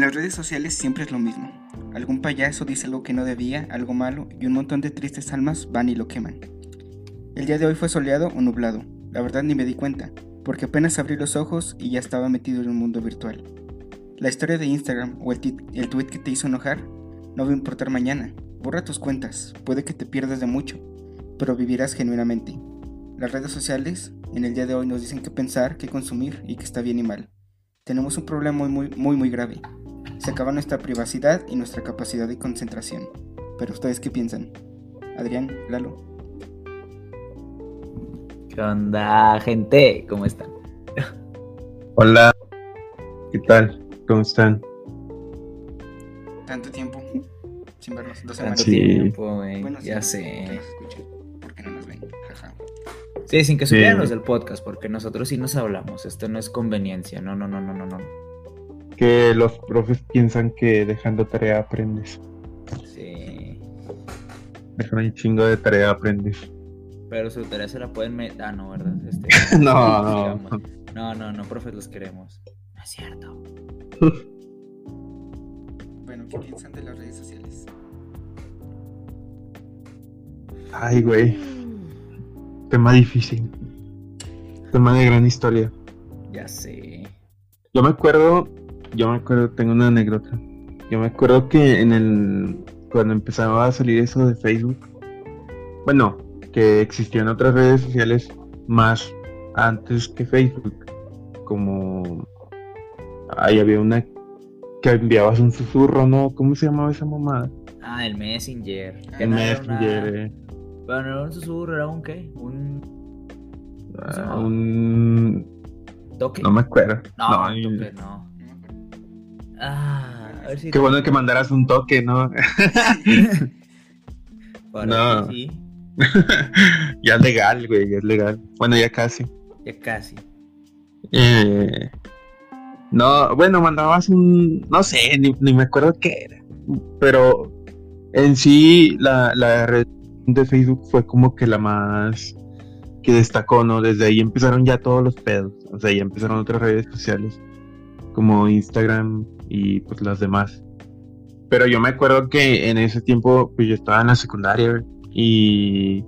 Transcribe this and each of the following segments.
En las redes sociales siempre es lo mismo. Algún payaso dice algo que no debía, algo malo, y un montón de tristes almas van y lo queman. El día de hoy fue soleado o nublado. La verdad ni me di cuenta, porque apenas abrí los ojos y ya estaba metido en un mundo virtual. La historia de Instagram o el, el tweet que te hizo enojar no va a importar mañana. Borra tus cuentas, puede que te pierdas de mucho, pero vivirás genuinamente. Las redes sociales en el día de hoy nos dicen qué pensar, qué consumir y qué está bien y mal. Tenemos un problema muy muy muy grave. Se acaba nuestra privacidad y nuestra capacidad de concentración. Pero ustedes qué piensan? Adrián, Lalo. ¿Qué onda, gente? ¿Cómo están? Hola, ¿qué tal? ¿Cómo están? Tanto tiempo sin vernos, dos Tanto semanas. Sí. tiempo, güey. Bueno, ya sí, sé. porque no nos ven. Jaja. Sí, sin que Sí. supieran los del podcast, porque nosotros sí nos hablamos. Esto no es conveniencia. No, no, no, no, no, no. Que los profes piensan que dejando tarea aprendes. Sí. Dejan un chingo de tarea aprendes. Pero su tarea se la pueden meter. Ah, no, ¿verdad? Este, No, no. digamos. No, no, no, profes, los queremos. No es cierto. Bueno, ¿qué piensan de las redes sociales? Ay, güey. Tema difícil. Tema de gran historia. Ya sé. Yo me acuerdo, yo me acuerdo, tengo una anécdota. Yo me acuerdo que en el, cuando empezaba a salir eso de Facebook, bueno, que existían otras redes sociales más antes que Facebook, como ahí había una que enviabas un susurro, ¿no? ¿Cómo se llamaba esa mamada? Ah, el Messenger. El no Messenger, una- eh, Bueno, no era un susurro, era un qué? Un ah, un... toque. no me acuerdo. No, No, toque, no. Ah, a ver si. Qué bueno que mandaras un toque, ¿no? Para No. sí. ya es legal, güey, ya es legal. Bueno, ya casi. Ya casi. Eh, no, bueno, mandabas un, no sé, ni, ni me acuerdo qué era, pero en sí la, la red de Facebook fue como que la más que destacó, ¿no? Desde ahí empezaron ya todos los pedos, o sea, ya empezaron otras redes sociales como Instagram y pues las demás. Pero yo me acuerdo que en ese tiempo, pues yo estaba en la secundaria y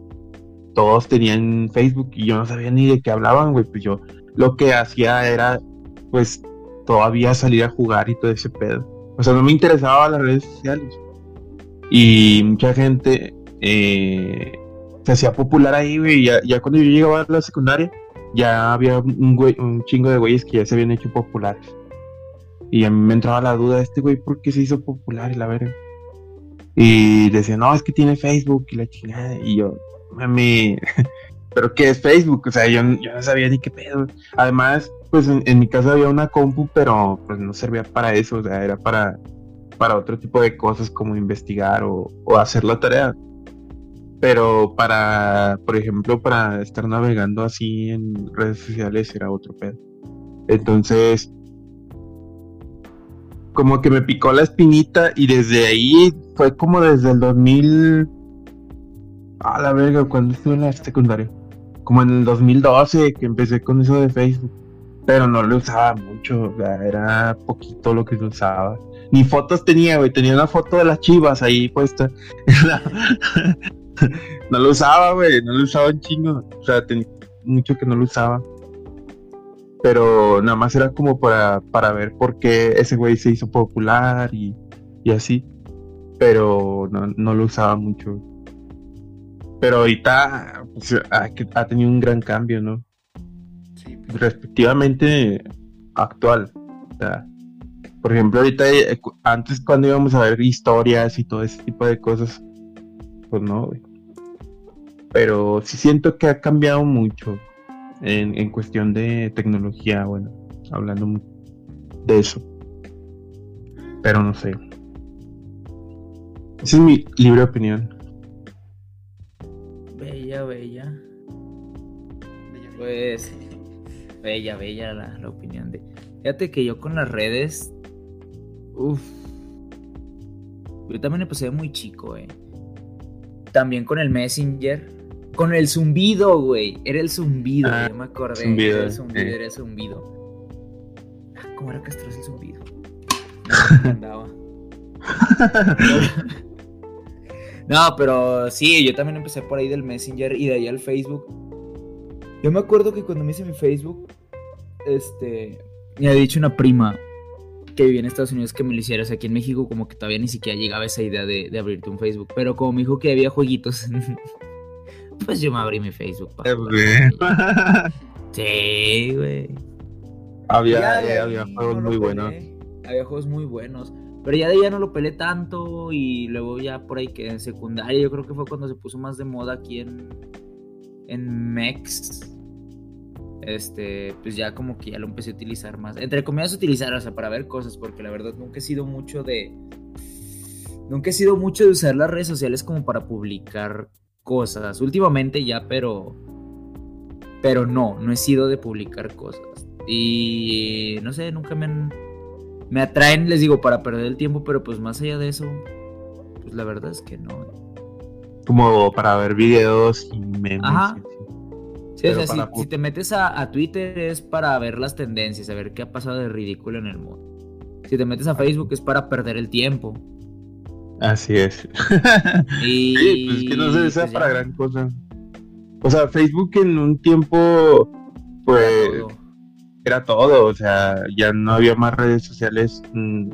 todos tenían Facebook y yo no sabía ni de qué hablaban, güey, pues yo lo que hacía era, pues, todavía salir a jugar y todo ese pedo. O sea, no me interesaba las redes sociales. Y mucha gente eh, se hacía popular ahí, güey. Ya, ya cuando yo llegaba a la secundaria, ya había un, güey, un chingo de güeyes que ya se habían hecho populares. Y a mí me entraba la duda, este güey, ¿por qué se hizo popular? Y la. Y decía, no, es que tiene Facebook y la chingada. Y yo, mami, ¿pero qué es Facebook? O sea, yo, yo no sabía ni qué pedo. Además, pues en, en mi casa había una compu, pero pues no servía para eso, o sea, era para, para otro tipo de cosas como investigar o, o hacer la tarea. Pero para, por ejemplo, para estar navegando así en redes sociales era otro pedo. Entonces, como que me picó la espinita y desde ahí fue como desde el 2000... A la verga, cuando estuve en la secundaria. Como en el 2012 que empecé con eso de Facebook. Pero no lo usaba mucho, era poquito lo que lo usaba. Ni fotos tenía, güey, tenía una foto de las chivas ahí puesta. no lo usaba, güey, no lo usaba un chingo. O sea, tenía mucho que no lo usaba. Pero nada más era como para, para ver por qué ese güey se hizo popular y, y así. Pero no, no lo usaba mucho. Pero ahorita pues, ha, ha tenido un gran cambio, ¿no? Sí, pues, respectivamente actual. O sea, por ejemplo, ahorita, eh, antes cuando íbamos a ver historias y todo ese tipo de cosas, pues no, güey. Pero sí siento que ha cambiado mucho en, en cuestión de tecnología, bueno, hablando de eso. Pero no sé. Esa es mi libre opinión. Bella, bella. bella, bella. Pues, bella, bella la, la opinión de. Fíjate que yo con las redes. Uff. Yo también empecé muy chico, eh. También con el Messenger. Con el zumbido, güey. Era el zumbido, Ah, yo me acordé. zumbido, era el zumbido, eh. era el zumbido. Ah, ¿Cómo era castroso el zumbido? No, andaba. No, pero sí, yo también empecé por ahí del Messenger y de ahí al Facebook. Yo me acuerdo que cuando me hice mi Facebook, este, me había dicho una prima que vivía en Estados Unidos que me lo hicieras aquí en México, como que todavía ni siquiera llegaba esa idea de, de abrirte un Facebook. Pero como me dijo que había jueguitos, pues yo me abrí mi Facebook. para. Sí, güey. había, eh, había juegos muy buenos. Había juegos muy buenos. Pero ya de ahí ya no lo pelé tanto y luego ya por ahí que en secundaria yo creo que fue cuando se puso más de moda aquí en, en Mex. Este, pues ya como que ya lo empecé a utilizar más. Entre comillas utilizar, o sea, para ver cosas, porque la verdad nunca he sido mucho de... Nunca he sido mucho de usar las redes sociales como para publicar cosas. Últimamente ya, pero... Pero no, no he sido de publicar cosas. Y no sé, nunca me han... Me atraen, les digo, para perder el tiempo, pero pues más allá de eso, pues la verdad es que no. Como para ver videos y memes. Ajá. Sí, o sea, si te metes a, a Twitter es para ver las tendencias, a ver qué ha pasado de ridículo en el mundo. Si te metes a Facebook es para perder el tiempo. Así es. Y Sí, pues que no se sea pues, ya, para gran cosa. O sea, Facebook en un tiempo, pues, todo. era todo. O sea, ya no había más redes sociales mm,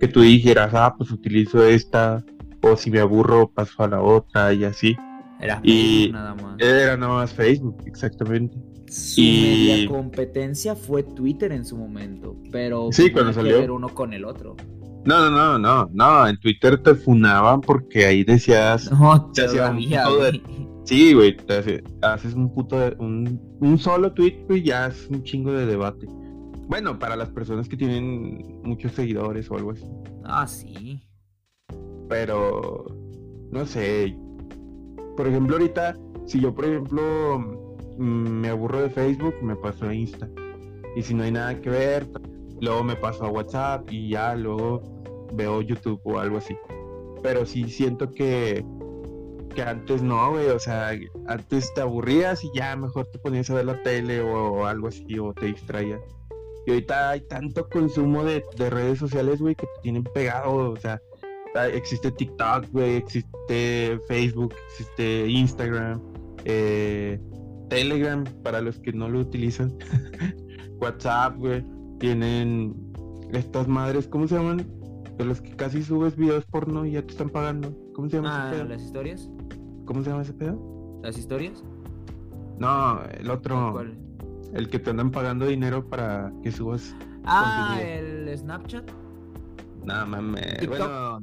que tú dijeras, ah, pues utilizo esta. O si me aburro, paso a la otra y así. Era y- Facebook nada más. Era nada más Facebook, exactamente. Su y- media competencia fue Twitter en su momento, pero Sí, cuando que salió. ver uno con el otro. No, no, no, no, no. En Twitter te funaban porque ahí decías. No, un todavía, de-. Sí, güey, te hace- haces un puto, de- un, un solo tweet, güey, ya es un chingo de debate. Bueno, para las personas que tienen muchos seguidores o algo así. Ah, sí. Pero, no sé. Por ejemplo, ahorita, si yo, por ejemplo, mm, me aburro de Facebook, me paso a Insta. Y si no hay nada que ver, luego me paso a WhatsApp y ya luego veo YouTube o algo así. Pero sí siento que, que antes no, güey. O sea, antes te aburrías y ya mejor te ponías a ver la tele o, algo así o te distraías. Y ahorita hay tanto consumo de, de redes sociales, güey, que te tienen pegado. O sea, existe TikTok, güey, existe Facebook, existe Instagram, eh, Telegram para los que no lo utilizan, WhatsApp, güey, tienen estas madres, ¿cómo se llaman? De los que casi subes videos porno y ya te están pagando. ¿Cómo se llama Ah, ese pedo? las historias. ¿Cómo se llama ese pedo? ¿Las historias? No, el otro, ¿Cuál? el que te andan pagando dinero para que subas. Ah, contenido. el Snapchat. Nada mames. Bueno,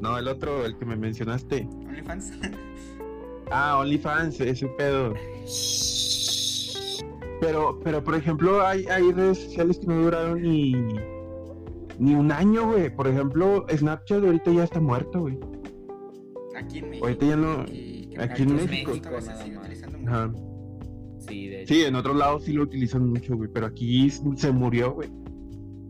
no, el otro, el que me mencionaste. OnlyFans. Ah, OnlyFans, ese pedo. Pero, pero por ejemplo, hay, hay redes sociales que no duraron ni, ni un año, güey. Por ejemplo, Snapchat ahorita ya está muerto, güey. Aquí en México. Ahorita ya no- aquí en México. todavía se Nada sigue más. utilizando mucho. Ajá. Sí, de hecho. Sí, en otros lados sí lo utilizan mucho, güey. Pero aquí se murió, güey.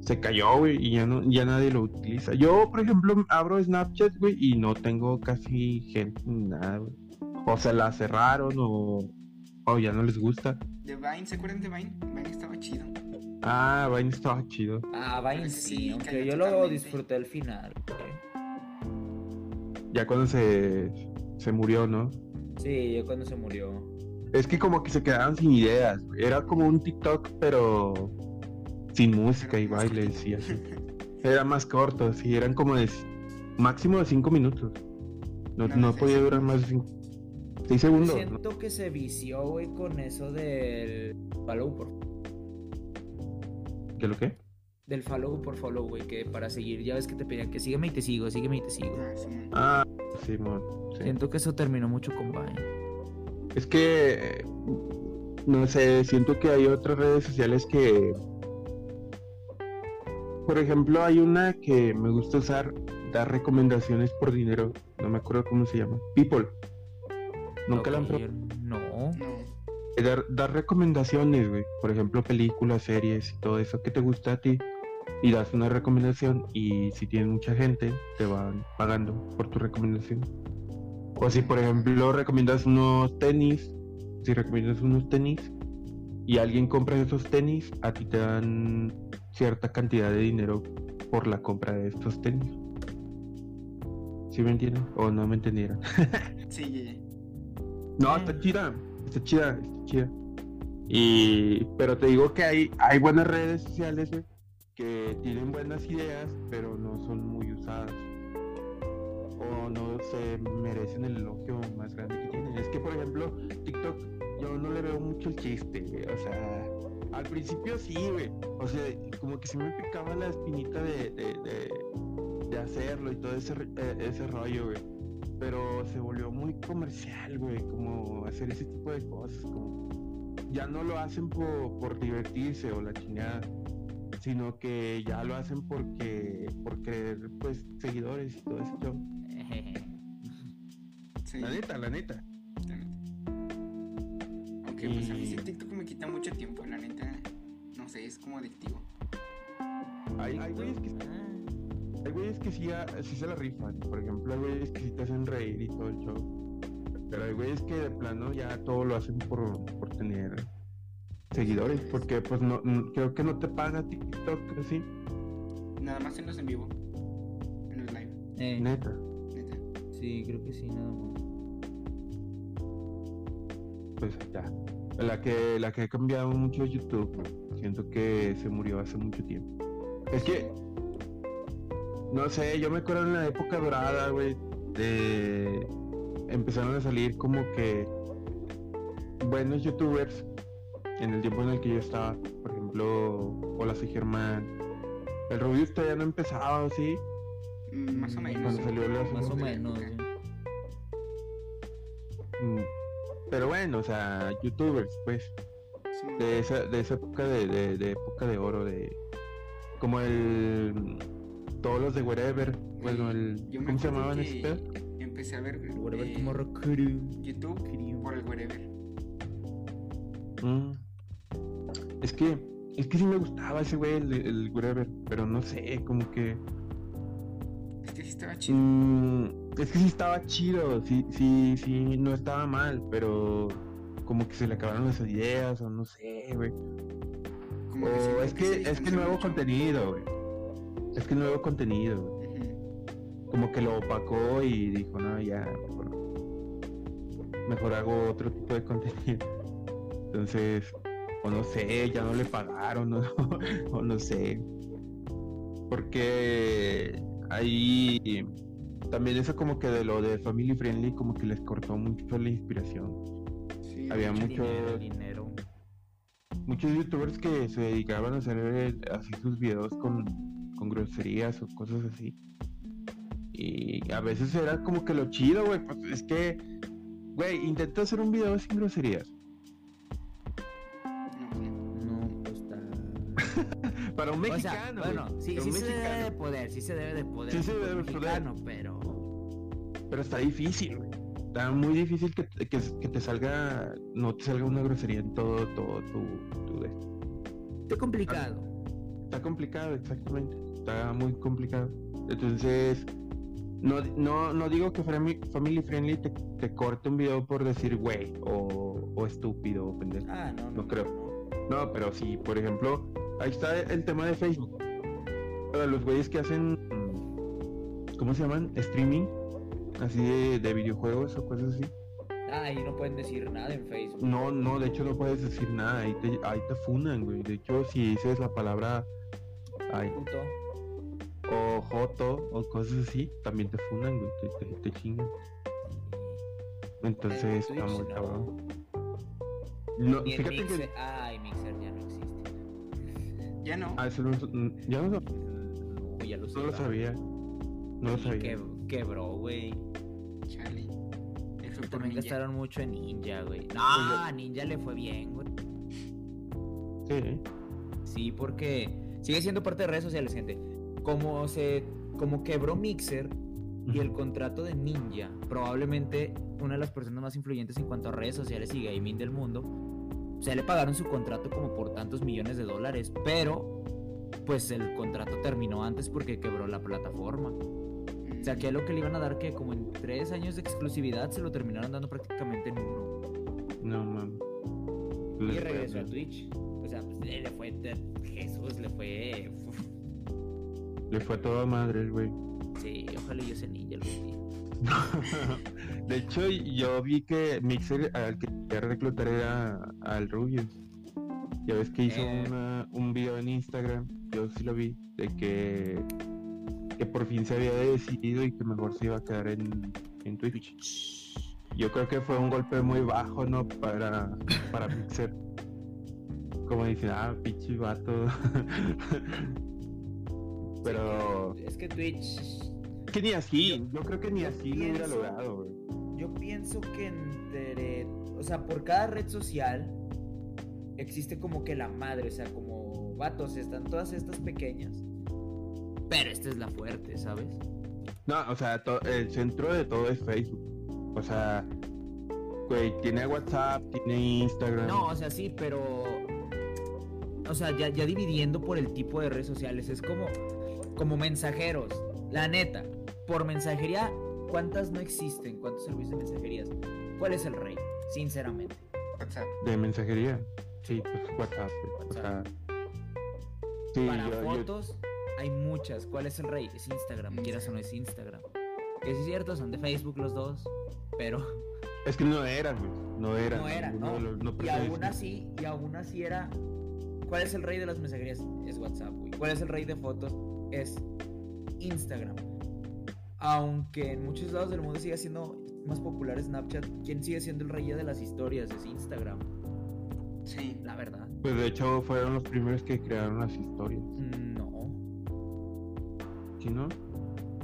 Se cayó, güey, y ya no, ya nadie lo utiliza. Yo, por ejemplo, abro Snapchat, güey, y no tengo casi gente ni nada, güey. O se la cerraron o, o ya no les gusta. De Vine, ¿se acuerdan de Vine? Vine estaba chido. Ah, Vine estaba chido. Ah, Vine Ese sí, sí, aunque yo lo disfruté al final. güey. Ya cuando se, se murió, ¿no? Sí, yo cuando se murió. Es que como que se quedaban sin ideas. güey. Era como un TikTok, pero sin música y bailes y así. Era más corto, sí, eran como de máximo de 5 minutos. No, No, podía durar más de 5 6 Yo segundos. ¿no? siento que se vició, güey, con eso del follow por ¿Qué lo qué? del follow por follow, güey, que para seguir ya ves que te pedían que sígueme y te sigo, sígueme y te sigo. Ah, sí. Ah, sí, mon, sí. Siento que eso terminó mucho con Vine. Es que no sé, siento que hay otras redes sociales que por ejemplo, hay una que me gusta usar, dar recomendaciones por dinero, no me acuerdo cómo se llama. People. Nunca la han Dar, dar recomendaciones, güey. Por ejemplo, películas, series y todo eso que te gusta a ti. Y das una recomendación y si tienes mucha gente, te van pagando por tu recomendación. O si, por ejemplo, recomiendas unos tenis, si recomiendas unos tenis y alguien compra esos tenis, a ti te dan cierta cantidad de dinero por la compra de estos tenis. ¿Sí me entienden? ¿O no me entendieron? Sí. No, está chida, está chida, Y, pero te digo que hay, hay buenas redes sociales, que tienen buenas ideas, pero no son muy usadas. O no se merecen el elogio más grande que tienen. Es que, por ejemplo, TikTok, yo no le veo mucho el chiste. O sea, al principio sí, güey. O sea, como que se me picaba la espinita de, de, hacerlo y todo ese, eh, ese rollo, pero se volvió muy comercial, güey, como hacer ese tipo de cosas, como ya no lo hacen por, por divertirse o la chingada, sino que ya lo hacen porque por querer pues seguidores y todo eso. Sí, La neta, la neta. la neta. Aunque pues a mí sí Y- TikTok me quita mucho tiempo, la neta. No sé, es como adictivo. Hay, hay güeyes que hay güeyes que sí, ah, sí se la rifan, por ejemplo, hay güeyes que sí te hacen reír y todo el show. Pero hay güeyes que de plano ya todo lo hacen por, por tener seguidores, porque pues no, no- creo que no te paga TikTok así, Nada más en los en vivo. En los live, Eh, neta. neta. sí, creo que sí, nada más. pues ya. La que, la que ha cambiado mucho es YouTube. Siento que se murió hace mucho tiempo. Es que, no sé, yo me acuerdo en la época dorada, güey, de... Empezaron a salir como que buenos youtubers en el tiempo en el que yo estaba. Por ejemplo, Hola, soy Germán. El Rubius todavía no empezaba, ¿sí? Mm, Más o menos. Cuando salió la Más o menos. sí. Mm, Pero bueno, o sea, youtubers, pues. Sí, de esa, de esa época de, de, de época de oro de como el todos los de wherever bueno el Yo ¿cómo se llamaban que ese pedo? Empecé a ver Whatever eh, Tomorrow Crew. YouTube Crew. por el wherever. Mm. es que es que sí me gustaba ese güey el, el wherever pero no sé como que Es que sí estaba chido. mm, es que sí estaba chido sí sí sí no estaba mal pero como que se le acabaron las ideas o no sé güey o es se que es que nuevo mucho. contenido güey es que nuevo contenido como que lo opacó y dijo, no, ya, mejor, mejor hago otro tipo de contenido. Entonces, o no sé, ya no le pagaron, o, o no sé. Porque ahí también eso como que de lo de Family Friendly como que les cortó mucho la inspiración. Sí, Había mucho. mucho- Dinero, dinero. Muchos youtubers que se dedicaban a hacer eh, así sus videos con, con groserías o cosas así. Y a veces era como que lo chido, güey. Pues es que, güey, intenta hacer un video sin groserías. Para un O sea, mexicano. bueno, sí, sí se debe de mexicano. poder, sí se debe de poder. Sí se debe de poder. mexicano, pero. Pero está difícil, güey. Está muy difícil que, que, que te salga, no te salga una grosería en todo, todo tu, tu de- Está complicado. Está complicado, exactamente. Está muy complicado. Entonces, no, no, no digo que Family Friendly te, te corte un video por decir güey o, o estúpido o pendejo. Ah, no, no. No creo. No, pero sí, por ejemplo, ahí está el tema de Facebook. Para los güeyes que hacen, ¿cómo se llaman? Streaming, así de, de videojuegos o cosas así. Ah, ahí no pueden decir nada en Facebook. No, no, de hecho no puedes decir nada, ahí te, ahí te funan, güey. De hecho, si dices la palabra Puto. O joto o cosas así, también te funan, güey, te, te, te chingan. Entonces, En está Twitch, muy no. cabrón. No, fíjate Mixer. que... Ay, Mixer ya no existe. Ya no. Ah, eso no, ya no, lo- No, ya lo no lo sabía. No lo sabía. que- quebró, güey. Chale. Por También Ninja. gastaron mucho en Ninja, güey. No, a Ninja le fue bien, güey. Sí, Sí, porque sigue siendo parte de redes sociales, gente. Como se, como quebró Mixer y el contrato de Ninja, probablemente una de las personas más influyentes en cuanto a redes sociales y gaming del mundo, se le pagaron su contrato como por tantos millones de dólares, pero pues el contrato terminó antes porque quebró la plataforma. O sea, que a lo que le iban a dar que como en tres años de exclusividad se lo terminaron dando prácticamente en uno. No, mames. Y regresó a. Twitch. O sea, pues le fue Jesús, le fue. Le fue a toda madre el güey. Sí, ojalá yo sea ninja algún día. de hecho, yo vi que Mixer al que quería reclutar era al Rubius. Ya ves que hizo Eh. una- un video en Instagram, yo sí lo vi, de que, que por fin se había decidido y que mejor se iba a quedar en, en Twitch. Yo creo que fue un golpe muy bajo, ¿no? Para, para Mixer. Como dicen, ah, pinche vato. Pero Es que Twitch. que ni así, yo creo que ni así lo hubiera pienso- logrado, güey. Yo pienso que entre. O sea, por cada red social existe como que la madre, o sea, como vatos, están todas estas pequeñas. Pero esta es la fuerte, ¿sabes? No, o sea, el centro de todo es Facebook. O sea, güey, tiene WhatsApp, tiene Instagram. No, o sea, sí, pero. O sea, ya, ya dividiendo por el tipo de redes sociales. Es como, como mensajeros. La neta. Por mensajería, ¿cuántas no existen? ¿Cuántos servicios de mensajerías? ¿Cuál es el rey? Sinceramente. WhatsApp. De mensajería. Sí, pues WhatsApp. sea. Sí, Para yo- yo- fotos hay muchas. ¿Cuál es el rey? Es Instagram. Quieras o no es Instagram. Que sí es cierto, son de Facebook los dos. Pero es que no eran, güey. No eran. no era, ninguno ¿no? los- no y aún así, y aún así era. ¿Cuál es el rey de las mensajerías? Es WhatsApp, güey. ¿Cuál es el rey de fotos? Es Instagram. Aunque en muchos lados del mundo sigue siendo más popular Snapchat, ¿quién sigue siendo el rey de las historias? Es Instagram, Sí. la verdad. Pues de hecho fueron los primeros que crearon las historias. No, ¿Sí, no?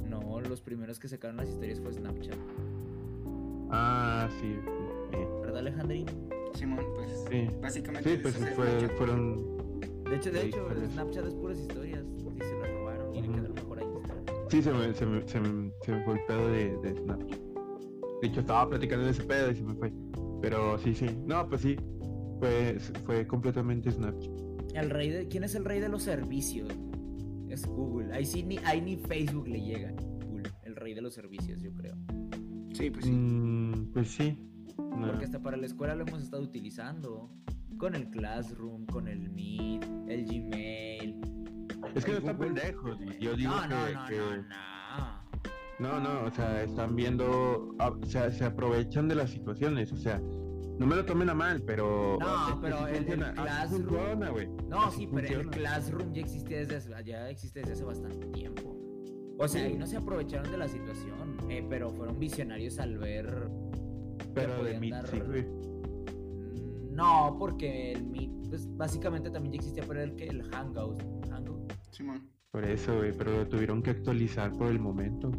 no, los primeros que sacaron las historias fue Snapchat. Ah, sí. sí, eh, ¿Verdad, Alejandrín? Simón, pues Sí. básicamente Sí, pues fue- fueron. De hecho, de Sí, hecho. Snapchat es puras historias. Y le Ujú. quedaron mejor a Instagram. Sí, se me, se me, se me, se me fue el pedo de, de Snapchat. De hecho, estaba platicando de ese pedo y se me fue. Pero sí, sí. No, pues sí. Fue, fue completamente Snapchat. El rey de, ¿Quién es el rey de los servicios? Es Google. Ahí sí ni, ahí ni Facebook le llega. Google, el rey de los servicios, yo creo. Sí, pues sí. Mm, pues sí. No. Porque hasta para la escuela lo hemos estado utilizando. Con el Classroom, con el Meet, el Gmail. Es que no están pendejos. güey. Yo digo no, que, no, no, que- no, no. No, no, o sea, están viendo, ah, o sea, se aprovechan de las situaciones, o sea, no me lo tomen a mal, pero... No, pero el- el Classroom- funciona, güey. No, Así sí, pero el. Classroom ya existe desde hace, ya existe desde hace bastante tiempo. O sea, Sí. ahí no se aprovecharon de la situación, eh, pero fueron visionarios al ver. Pero de dar- sí, güey. Mm, No, porque el Meet, pues básicamente también ya existía, pero el que el Hangout. Hangout. Simón. Por eso, güey, pero lo tuvieron que actualizar por el momento.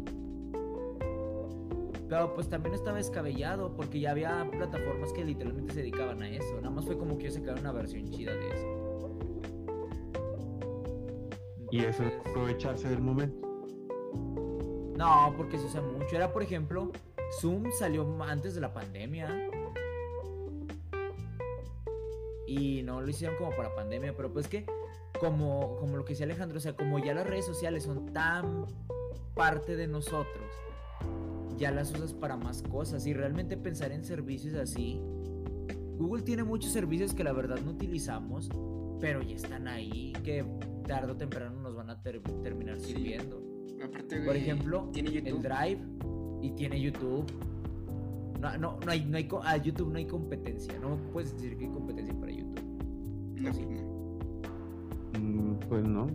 Pero pues también estaba descabellado, porque ya había plataformas que literalmente se dedicaban a eso. Nada más fue como que yo sacaron una versión chida de eso. Y eso es aprovecharse del momento. No, porque se usa mucho. Era, por ejemplo, Zoom salió antes de la pandemia. Y no lo hicieron como para pandemia, pero pues que, como, como lo que decía Alejandro, o sea, como ya las redes sociales son tan parte de nosotros, ya las usas para más cosas. Y realmente pensar en servicios así. Google tiene muchos servicios que la verdad no utilizamos, pero ya están ahí, que tarde o temprano nos van a ter- terminar Sí. sirviendo. Aparte, Por ejemplo, tiene el. Drive y tiene YouTube. No, no, no hay, no hay, a YouTube no hay competencia. No puedes decir que hay competencia para YouTube. No, Sí. no. Mm, pues no.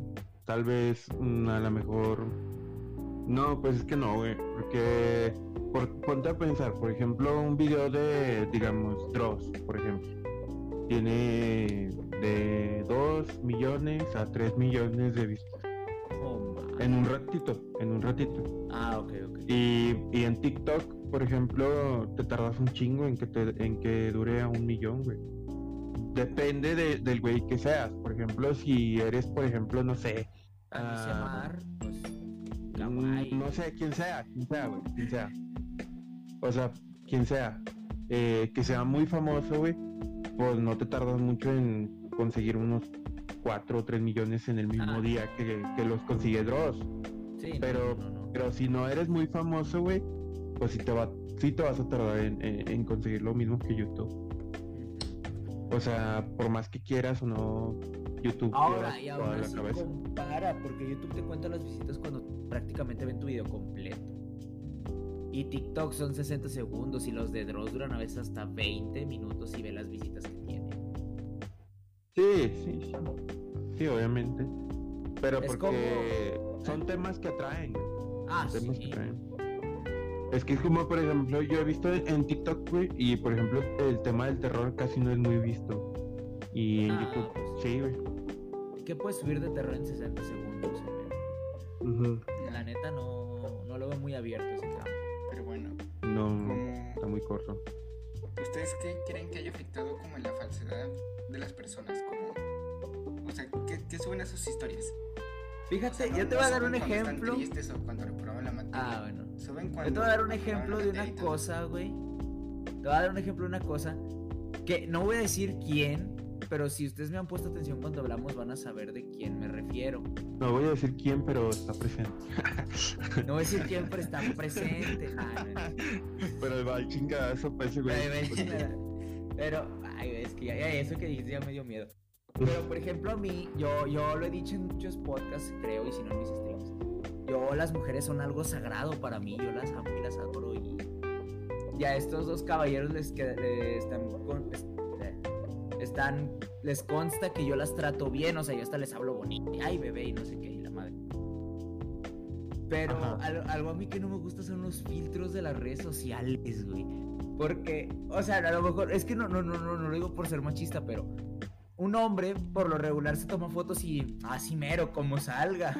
Tal vez mm, a lo mejor. No, pues es que no, güey. Porque. Por, ponte a pensar, por ejemplo, un video de, digamos, Dross, por ejemplo. Tiene de 2 millones a 3 millones de vistas. Oh. En un ratito, en un ratito. Ah, ok, ok. Y, y en TikTok, por ejemplo, te tardas un chingo en que, te, en que dure a un millón, güey. Depende de- del güey que seas. Por ejemplo, si eres, por ejemplo, no sé. Ah, Mar, pues. mm, no sé, quién sea, quién sea, güey, quién sea. O sea, quien sea. eh, que sea muy famoso, güey. Pues no te tardas mucho en conseguir unos 4 o 3 millones en el mismo Ah. día que, que los consigue Dross. Sí, pero- no, no, no. Pero si no eres muy famoso, güey, pues sí te, va, sí te vas a tardar en, en- en conseguir lo mismo que YouTube. O sea, por más que quieras o no, YouTube Ahora, y la así cabeza. compara, porque YouTube te cuenta las visitas cuando prácticamente ven tu video completo. Y TikTok son 60 segundos y los de Dross duran a veces hasta 20 minutos y ve las visitas que tiene. Sí, sí, sí. Sí, obviamente. Pero Es porque como- son temas que atraen. Ah, temas que sí. atraen. Es que es como, por ejemplo, yo he visto en TikTok, güey, y por ejemplo, el tema del terror casi no es muy visto. Y en Ah, YouTube, pues. sí, güey. ¿Qué puedes subir de terror en 60 segundos? Ujú. La neta no, no lo veo muy abierto ese campo. Pero bueno, No, como está muy corto. ¿Ustedes qué creen que haya afectado como en la falsedad de las personas? Como, o sea, ¿qué, qué suben a sus historias? O Fíjate, sea, no- yo te no voy a dar un están ejemplo. tristes o cuando reprobaban la materia. Ah, bueno. Suben cuando Yo te voy a dar un ejemplo de una cosa, güey. Te voy a dar un ejemplo de una cosa que no voy a decir quién, pero si ustedes me han puesto atención cuando hablamos van a saber de quién me refiero. No voy a decir quién, pero está presente. No voy a decir quién, pero están presentes. Ah, no, no. pero va el chingadazo para ese güey. Ay, güey, chingada. Pero, ay, es que ya, ya eso que dijiste ya me dio miedo. Pero, por ejemplo, a mí, yo, yo lo he dicho en muchos podcasts, creo, y si no en mis streams. Yo, las mujeres son algo sagrado para mí, yo las amo y las adoro. Y, y a estos dos caballeros les, que, les están, con- eh, están, les consta que yo las trato bien, o sea, yo hasta les hablo bonito. y, Ay, bebé, y no sé qué, y la madre. Pero algo, algo a mí que no me gusta son los filtros de las redes sociales, güey. Porque, o sea, a lo mejor, es que no, no, no, no, no lo digo por ser machista, pero un hombre por lo regular se toma fotos y así mero, como salga.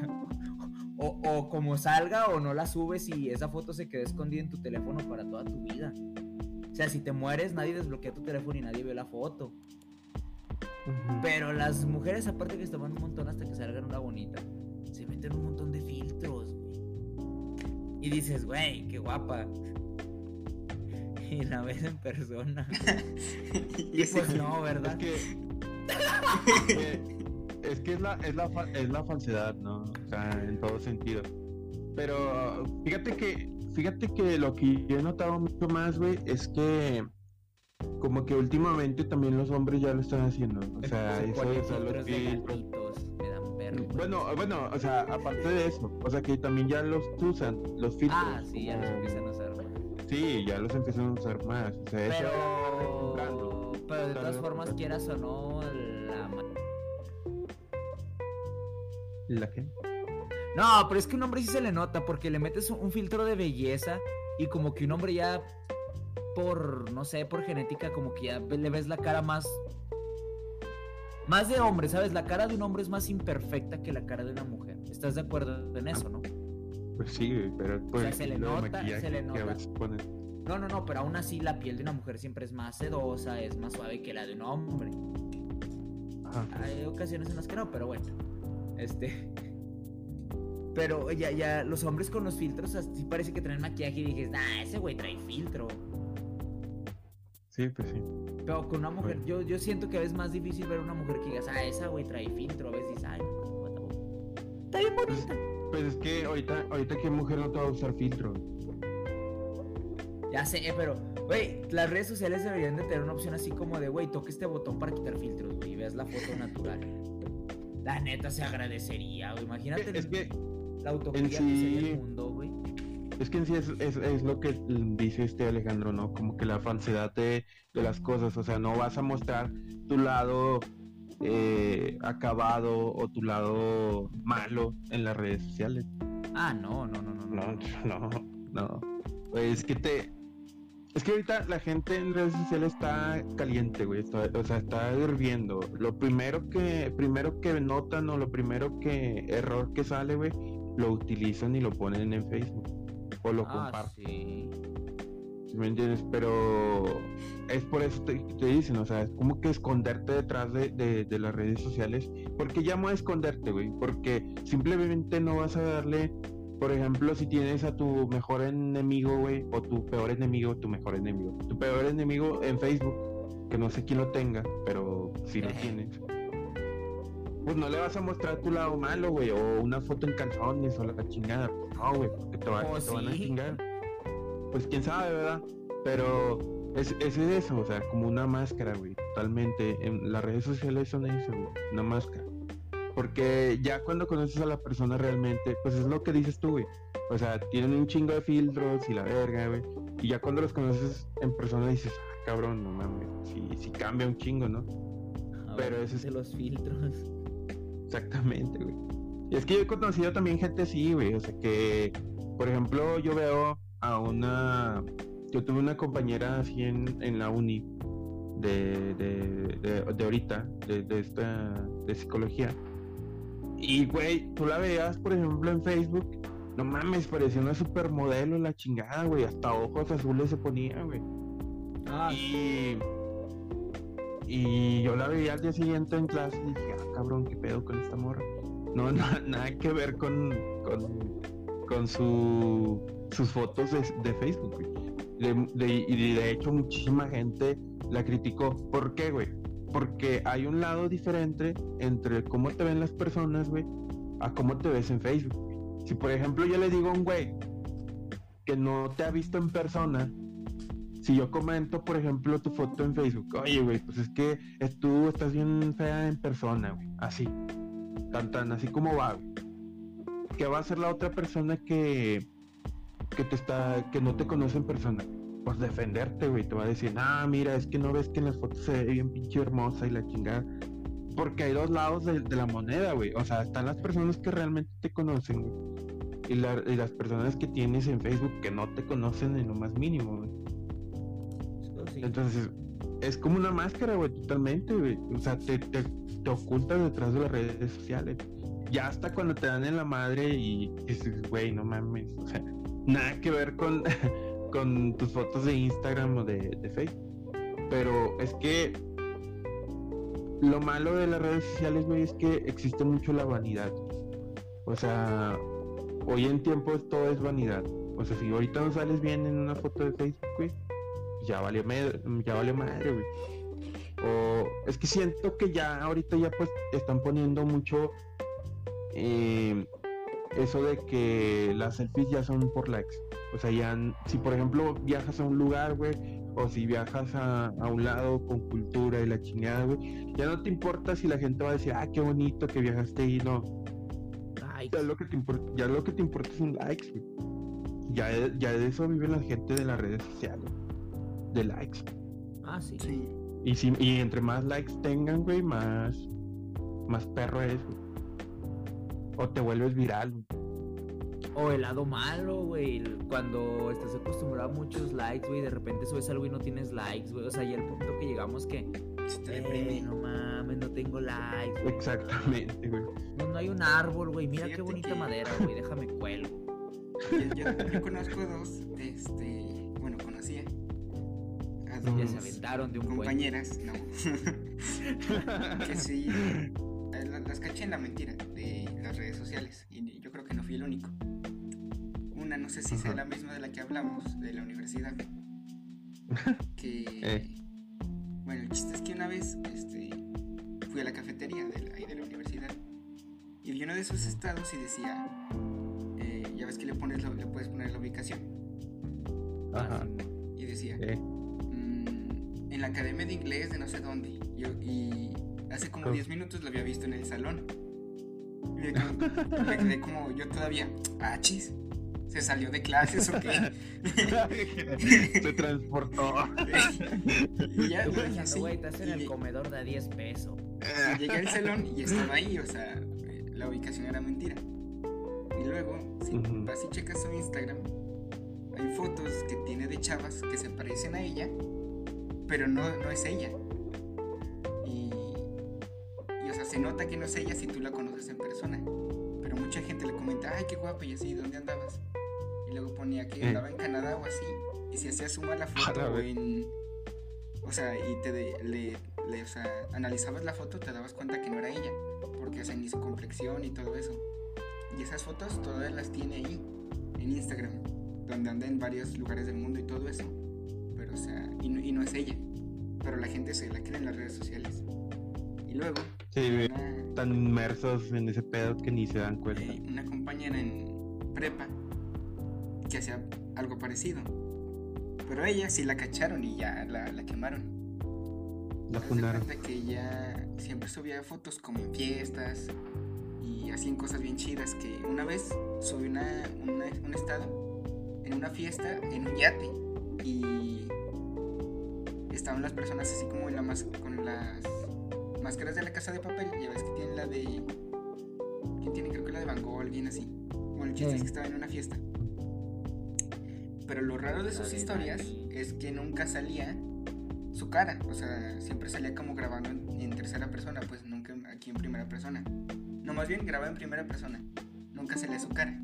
O, o como salga o no la subes y esa foto se queda escondida en tu teléfono para toda tu vida. O sea, si te mueres, nadie desbloquea tu teléfono y nadie ve la foto. Pero las mujeres, aparte que se toman un montón hasta que salgan una bonita, se meten un montón de filtros, güey. Y dices, güey, qué guapa. Y la ves en persona. y Pues no, ¿verdad? Es que, que- es que es la, es la, es la falsedad, ¿no? O sea, en todo sentido. Pero fíjate que, fíjate que lo que yo he notado mucho más, güey, es que como que últimamente también los hombres ya lo están haciendo. O sea, Se eso de los filtros. Bueno, bueno, o sea, aparte de eso, o sea que también ya los usan, los filtros. Ah, sí, ya los empiezan a usar. güey. Sí, ya los empiezan a usar más. O sea, eso Pero, de todas formas, quieras o no, la ¿La qué? No, pero es que un hombre sí se le nota porque le metes un, filtro de belleza y como que un hombre ya por, no sé, por genética, como que ya le ves la cara más... Más de hombre, ¿sabes? La cara de un hombre es más imperfecta que la cara de una mujer. ¿Estás de acuerdo en eso, no? Pues sí, pero pues sea, se le nota, se le nota. No, no, no, pero aún así la piel de una mujer siempre es más sedosa, es más suave que la de un hombre. Ajá. Hay ocasiones en las que no, pero bueno. Este. Pero ya, ya, los hombres con los filtros así parece que traen maquillaje y dices, nah, ese güey trae filtro. Sí, pues sí. Pero con una mujer, Bueno. yo, yo siento que es más difícil ver una mujer que digas, ah, esa güey trae filtro. A veces dices, ay, no, what the fuck". Está bien bonita. Pues es que ahorita, ahorita qué mujer no te va a usar filtro. Ya sé, pero, güey, las redes sociales deberían de tener una opción así como de, güey, toque este botón para quitar filtros, güey, y veas la foto natural. La neta se agradecería, güey. Imagínate Es que, la utopía en que sí- sería el mundo, güey. es que en sí es, es, es lo que dice este Alejandro, ¿no? Como que la falsedad de, de las cosas. O sea, no vas a mostrar tu lado eh, acabado o tu lado malo en las redes sociales. Ah, no, no, no, no, no. No, no, no. Pues es que te. Es que ahorita la gente en redes sociales está caliente, güey. está- o sea, está hirviendo. Lo primero que, primero que notan o lo primero que error que sale, güey, lo utilizan y lo ponen en Facebook. O lo Ah, comparten. sí. ¿sí ¿Me entiendes? Pero es por eso te, te dicen, o sea, es como que esconderte detrás de, de- de las redes sociales. Porque llamo a esconderte, güey. Porque simplemente no vas a darle, por ejemplo, si tienes a tu mejor enemigo, güey, o tu peor enemigo, tu mejor enemigo. Tu peor enemigo en Facebook, que no sé quién lo tenga, pero si lo tienes. Pues no le vas a mostrar tu lado malo, güey, o una foto en calzones o la chingada. No, güey, porque te, va- Oh, te van a chingar. Pues quién sabe, ¿verdad? Pero es, es eso, o sea, como una máscara, güey. Totalmente. En las redes sociales son eso, güey. Una máscara. Porque ya cuando conoces a la persona realmente, pues es lo que dices tú, güey. O sea, tienen un chingo de filtros y la verga, güey. Y ya cuando los conoces en persona dices, ah, cabrón, no mames, sí, sí cambia un chingo, ¿no? Pero ese es- de los filtros. Exactamente, güey. Y es que yo he conocido también gente así, güey. O sea, que, por ejemplo, yo veo a una. Yo tuve una compañera así en, en la uni de, de, de, de ahorita, de, de esta. de psicología. Y, güey, tú la veías, por ejemplo, en Facebook. No mames, parecía una supermodelo la chingada, güey. Hasta ojos azules se ponía, güey. Ah, Y, y yo la veía al día siguiente en clase y dije, ah, cabrón, qué pedo con esta morra. No, na- nada que ver con, con, con su, sus fotos de, de Facebook, güey. De- de- y de hecho muchísima gente la criticó. ¿Por qué, güey? Porque hay un lado diferente entre cómo te ven las personas, güey, a cómo te ves en Facebook. Si por ejemplo yo le digo a un güey que no te ha visto en persona, si yo comento, por ejemplo, tu foto en Facebook, oye, güey, pues es que es- tú estás bien fea en persona, güey, así, tan, tan, así como va, güey. ¿Qué va a hacer la otra persona que, que te está, que no te conoce en persona? Pues defenderte, güey, te va a decir, ah, mira, es que no ves que en las fotos se ve bien pinche hermosa y la chingada. Porque hay dos lados de, de la moneda, güey. O sea, están las personas que realmente te conocen, güey. Y, la- y las personas que tienes en Facebook que no te conocen en lo más mínimo, güey. sí. Entonces, es como una máscara, güey, totalmente, güey. O sea, te, te, te ocultas detrás de las redes sociales. Ya hasta cuando te dan en la madre y dices, güey, no mames. O sea, nada que ver con, con tus fotos de Instagram o de, de Facebook. Pero es que lo malo de las redes sociales, güey, es que existe mucho la vanidad. O sea, hoy en tiempo todo es vanidad. O sea, si ahorita no sales bien en una foto de Facebook, güey, ya valió, ya valió madre, güey. O es que siento que ya ahorita ya pues están poniendo mucho eh, eso de que las selfies ya son por likes. O sea, ya, si por ejemplo viajas a un lugar, güey, o si viajas a, a un lado con cultura y la chingada, güey, ya no te importa si la gente va a decir, ah, qué bonito que viajaste y no. Ya lo que te importa, ya lo que te importa son likes, güey. Ya, de- ya de eso vive la gente de las redes sociales. De likes. ah, sí. Sí. Y, si, y entre más likes tengan, güey, más, más perro eres, güey. O te vuelves viral, güey. O el lado malo, güey. Cuando estás acostumbrado a muchos likes, güey, de repente subes algo y no tienes likes, güey. O sea, ya el punto que llegamos que, Se te eh, no mames, no tengo likes, güey. Exactamente, güey. No, no hay un árbol, güey. Mira qué bonita que- madera, güey. Déjame cuelgo. Yo, yo- yo conozco dos, este, bueno, conocía a No. Ya dos se aventaron de un puente. compañeras, no, que sí, las caché en la mentira de las redes sociales y yo creo que no fui el único. Una, no sé si sea Ajá. la misma de la que hablamos, de la universidad, que, Eh. bueno, el chiste es que una vez, este, fui a la cafetería de la, ahí de la universidad y vi uno de esos estados y decía, eh, ya ves que le pones, lo- le puedes poner la ubicación Ajá. y decía, Eh, mm, en la academia de inglés de no sé dónde. Yo, y hace como Oh. 10 minutos lo había visto en el salón. Y me quedé, me quedé como yo todavía, ah, chis, se salió de clases o qué. Se transportó. y ya, dejé pensando, así. güey, estás en Y el comedor de a 10 pesos. y llegué al salón y estaba ahí, o sea, la ubicación era mentira. Y luego, si Ujú. vas y checas su Instagram, hay fotos que tiene de chavas que se parecen a ella, pero no, no es ella. Se nota que no es ella si tú la conoces en persona. Pero mucha gente le comenta, ay, qué guapa, y así, ¿dónde andabas? Y luego ponía que Eh. andaba en Canadá o así. Y si hacía suma la foto en... O sea, y te de- le, le- o sea, analizabas la foto, te dabas cuenta que no era ella. Porque, o sea, ni su complexión y todo eso. Y esas fotos todavía las tiene ahí, en Instagram, donde anda en varios lugares del mundo y todo eso. Pero, o sea, y no, y no es ella. Pero la gente se la cree en las redes sociales. Y luego, Sí, una, Están inmersos en ese pedo que ni se dan cuenta. eh, una compañera en prepa que hacía algo parecido. Pero ella sí la cacharon y ya la, la quemaron. La cuenta que ella siempre subía fotos como en fiestas y hacían cosas bien chidas que una vez subió una, una- un estado en una fiesta en un yate y estaban las personas así como en la con las máscaras de la casa de papel ya ves que tienen la de ¿quién tiene? creo que la de Van Gogh alguien así bueno el chiste Sí. es que estaba en una fiesta pero lo raro de sus historias es que nunca salía su cara, o sea, siempre salía como grabando en, en tercera persona, pues nunca aquí en primera persona. No, más bien grababa en primera persona, nunca salía su cara.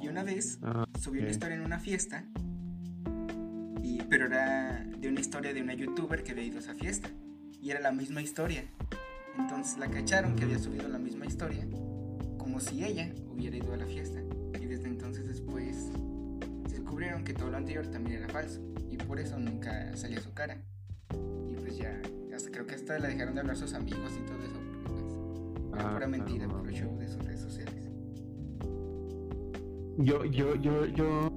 Y una vez Ah, subió una historia en una fiesta, y, pero era de una historia de una youtuber que había ido a esa fiesta, y era la misma historia. Entonces la cacharon que había subido la misma historia, como si ella hubiera ido a la fiesta. Y desde entonces después se descubrieron que todo lo anterior también era falso, y por eso nunca salía su cara. Y pues ya, hasta creo que hasta la dejaron de hablar sus amigos y todo eso, porque pues era Ah, pura mentira, no puro mames. show de sus redes sociales. Yo, yo, yo, yo.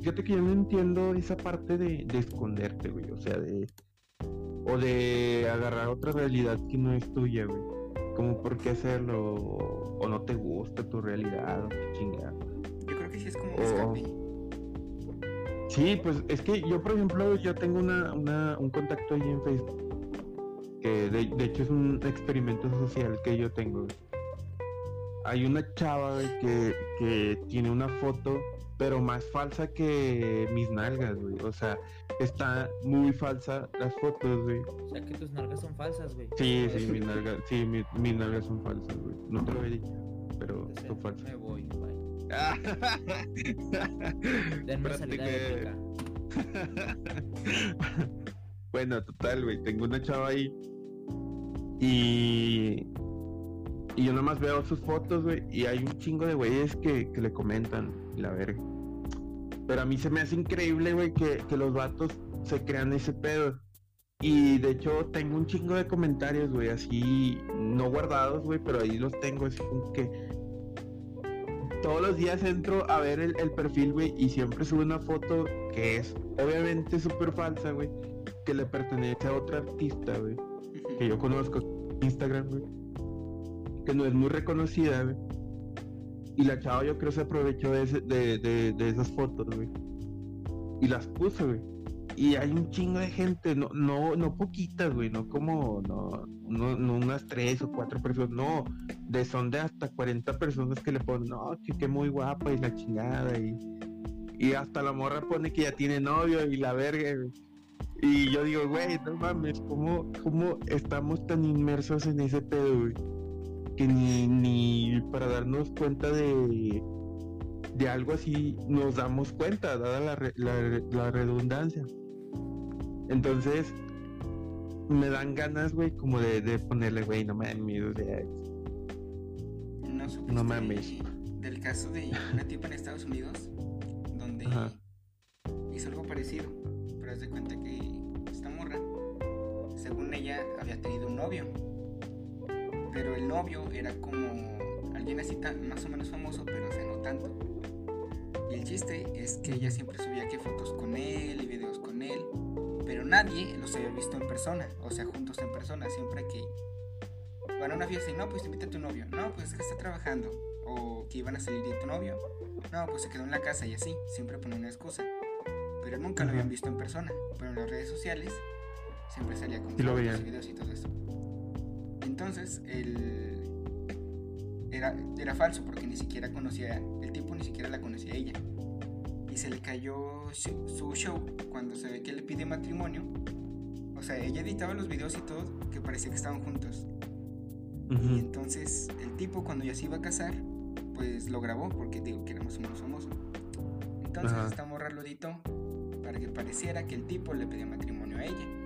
Fíjate que yo no entiendo esa parte de, de esconderte, güey. O sea, de. O de agarrar otra realidad que no es tuya, güey. Como por qué hacerlo. O, o no te gusta tu realidad, o qué chingada. Yo creo que sí es como un escape. Sí, pues es que yo, por ejemplo, yo tengo una, una- un contacto ahí en Facebook. Que de, de hecho es un experimento social que yo tengo. Hay una chava que, que tiene una foto, pero más falsa que mis nalgas, güey. O sea, está muy falsa las fotos, güey. O sea que tus nalgas son falsas, güey. Sí, sí, mis nalgas, sí, mi- mis nalgas son falsas, güey. No te lo he dicho, pero Entonces, son falsas. Me voy, bye. Denme salida bueno, total, güey. Tengo una chava ahí. Y. Y yo nomás veo sus fotos, güey. Y hay un chingo de güeyes que, que le comentan. La verga. Pero a mí se me hace increíble, güey, que, que los vatos se crean ese pedo. Y de hecho tengo un chingo de comentarios, güey, así no guardados, güey, pero ahí los tengo, así como que todos los días entro a ver el, el perfil, güey, y siempre sube una foto que es obviamente súper falsa, güey, que le pertenece a otra artista, güey, que yo conozco Instagram, güey, que no es muy reconocida, güey. Y la chava yo creo se aprovechó de, ese- de, de, de esas fotos, güey. Y las puso, güey. Y hay un chingo de gente, no, no, no poquitas, güey, no como, no, no, no unas tres o cuatro personas, no, de son de hasta 40 personas que le ponen, no, que, muy guapa y la chingada, y, y hasta la morra pone que ya tiene novio y la verga. Y yo digo, güey, no mames, ¿cómo, ¿cómo estamos tan inmersos en ese pedo, güey? Que ni, ni para darnos cuenta de, de algo así nos damos cuenta, dada la, la, la redundancia. Entonces, me dan ganas, güey, como de, de ponerle, güey, no mames, o sea, No, supiste No mames. Del caso de una tipa en Estados Unidos donde Ajá. hizo algo parecido, pero haz de cuenta que esta morra, según ella, había tenido un novio, pero el novio era como alguien así tan, más o menos famoso, pero o sea, no tanto. Y el chiste es que ella siempre subía que fotos con él y videos con él, pero nadie los había visto en persona, o sea, juntos en persona, siempre que van a una fiesta y no, pues invita a tu novio. No, pues es que está trabajando. O que iban a salir de tu novio. No, pues se quedó en la casa y así. Siempre pone una excusa. Pero nunca lo habían visto en persona. Pero en las redes sociales siempre salía con Sí fotos videos y todo eso. Entonces, el... Era, era falso porque ni siquiera conocía, el tipo ni siquiera la conocía a ella. Y se le cayó su, show cuando se ve que le pide matrimonio. O sea, ella editaba los videos y todo que parecía que estaban juntos. Y entonces el tipo cuando ya se iba a casar, pues lo grabó porque digo que era más o menos famoso. Entonces esta morra lo editó para que pareciera que el tipo le pedía matrimonio a ella.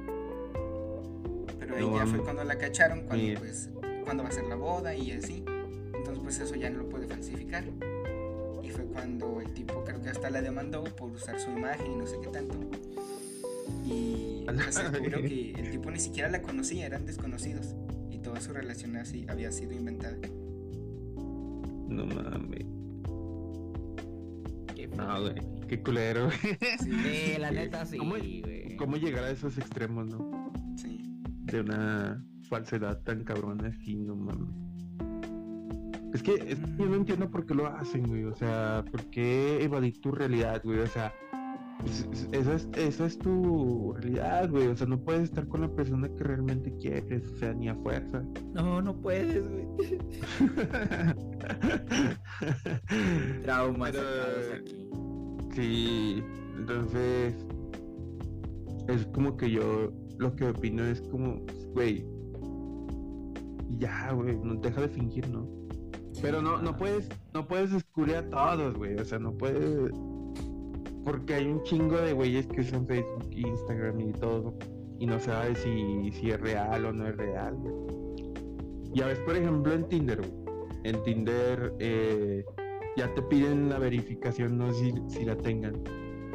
Pero No ella fue mames. cuando la cacharon, cuando Mira. pues cuando va a ser la boda y así. Entonces pues eso ya no lo puede falsificar. Y fue cuando el tipo creo que hasta la demandó por usar su imagen y no sé qué tanto. Y pues, verga. que el tipo ni siquiera la conocía, eran desconocidos. Y toda su relación así había sido inventada. No mames. Qué No, güey. Qué culero, güey. Sí, la neta sí, ¿Cómo- güey. ¿Cómo llegar a esos extremos, no? De una falsedad tan cabrona así, no mames. Es que, es que yo no entiendo por qué lo hacen, güey. O sea, por qué evadir tu realidad, güey. O sea, es- es- esa es, esa es tu realidad, güey. O sea, no puedes estar con la persona que realmente quieres, o sea, ni a fuerza. No, no puedes, güey. Traumas Pero- aquí. Sí, entonces es como que yo lo que opino es como, güey, ya, güey, no deja de fingir, ¿no? Pero no, no puedes, no puedes descubrir a todos, güey, o sea, no puedes, porque hay un chingo de güeyes que usan Facebook, Instagram y todo, y no sabes si, si es real o no es real, güey. Ya ves, por ejemplo, en Tinder, güey. En Tinder, eh, ya te piden la verificación, no sé si, si la tengan.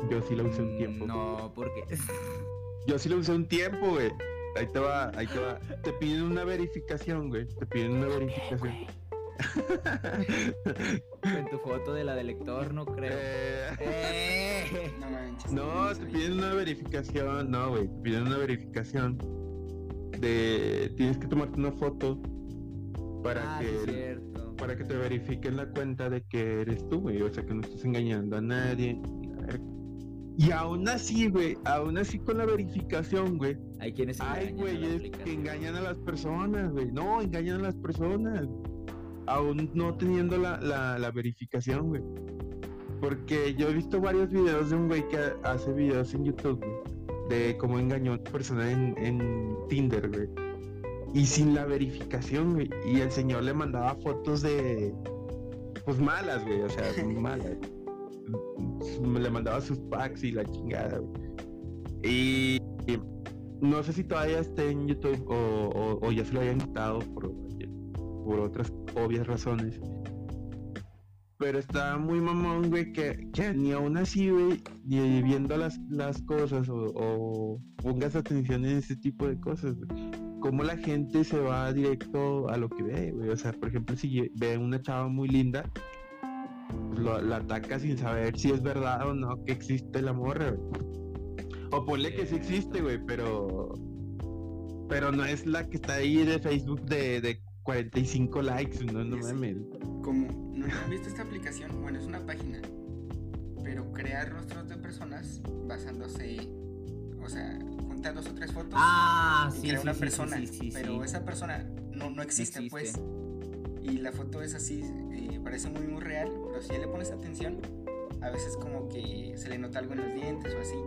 Yo sí la usé un tiempo. Mm, No, porque. Yo sí la usé un tiempo, güey. Ahí te va, ahí te va. Te piden una verificación, güey. Te piden una verificación. En tu foto de la del lector, no creo. Eh, ¡Eh! No manches. no, te piden una verificación. No, güey. Te piden una verificación. De. Tienes que tomarte una foto para Ah, que. para que te verifiquen la cuenta de que eres tú, güey. O sea, que no estás engañando a nadie. Y aún así, güey, aún así con la verificación, güey, Hay quienes hay güeyes que engañan a las personas, güey. No, engañan a las personas. Aún no teniendo la, la, la verificación, güey. Porque yo he visto varios videos de un güey que hace videos en YouTube, güey. De cómo engañó a una persona en, en Tinder, güey. Y sin la verificación, güey. Y el señor le mandaba fotos de. Pues malas, güey. O sea, malas. Le mandaba sus packs y la chingada. Y. y no sé si todavía esté en YouTube o, o- o ya se lo hayan quitado por, por otras obvias razones. Pero está muy mamón, güey, que, que ni aún así, güey, ni viendo las, las cosas o, o pongas atención en ese tipo de cosas, güey. Cómo la gente se va directo a lo que ve, güey. O sea, por ejemplo, si ve una chava muy linda, lo- la ataca sin saber si es verdad o no que existe la morra, güey. O ponle que sí existe, güey, pero. Pero no es la que está ahí de Facebook de, de 45 likes, no, no mames. Como, ¿no han visto esta aplicación? Bueno, es una página. Pero crea rostros de personas basándose. O sea, junta dos o tres fotos Ah, y sí, crea sí, una sí, persona. sí, sí, sí, pero sí. esa persona no, no existe, existe. pues. Y la foto es así, eh, parece muy, muy real. Pero si ya le pones atención, a veces como que se le nota algo en los dientes o así.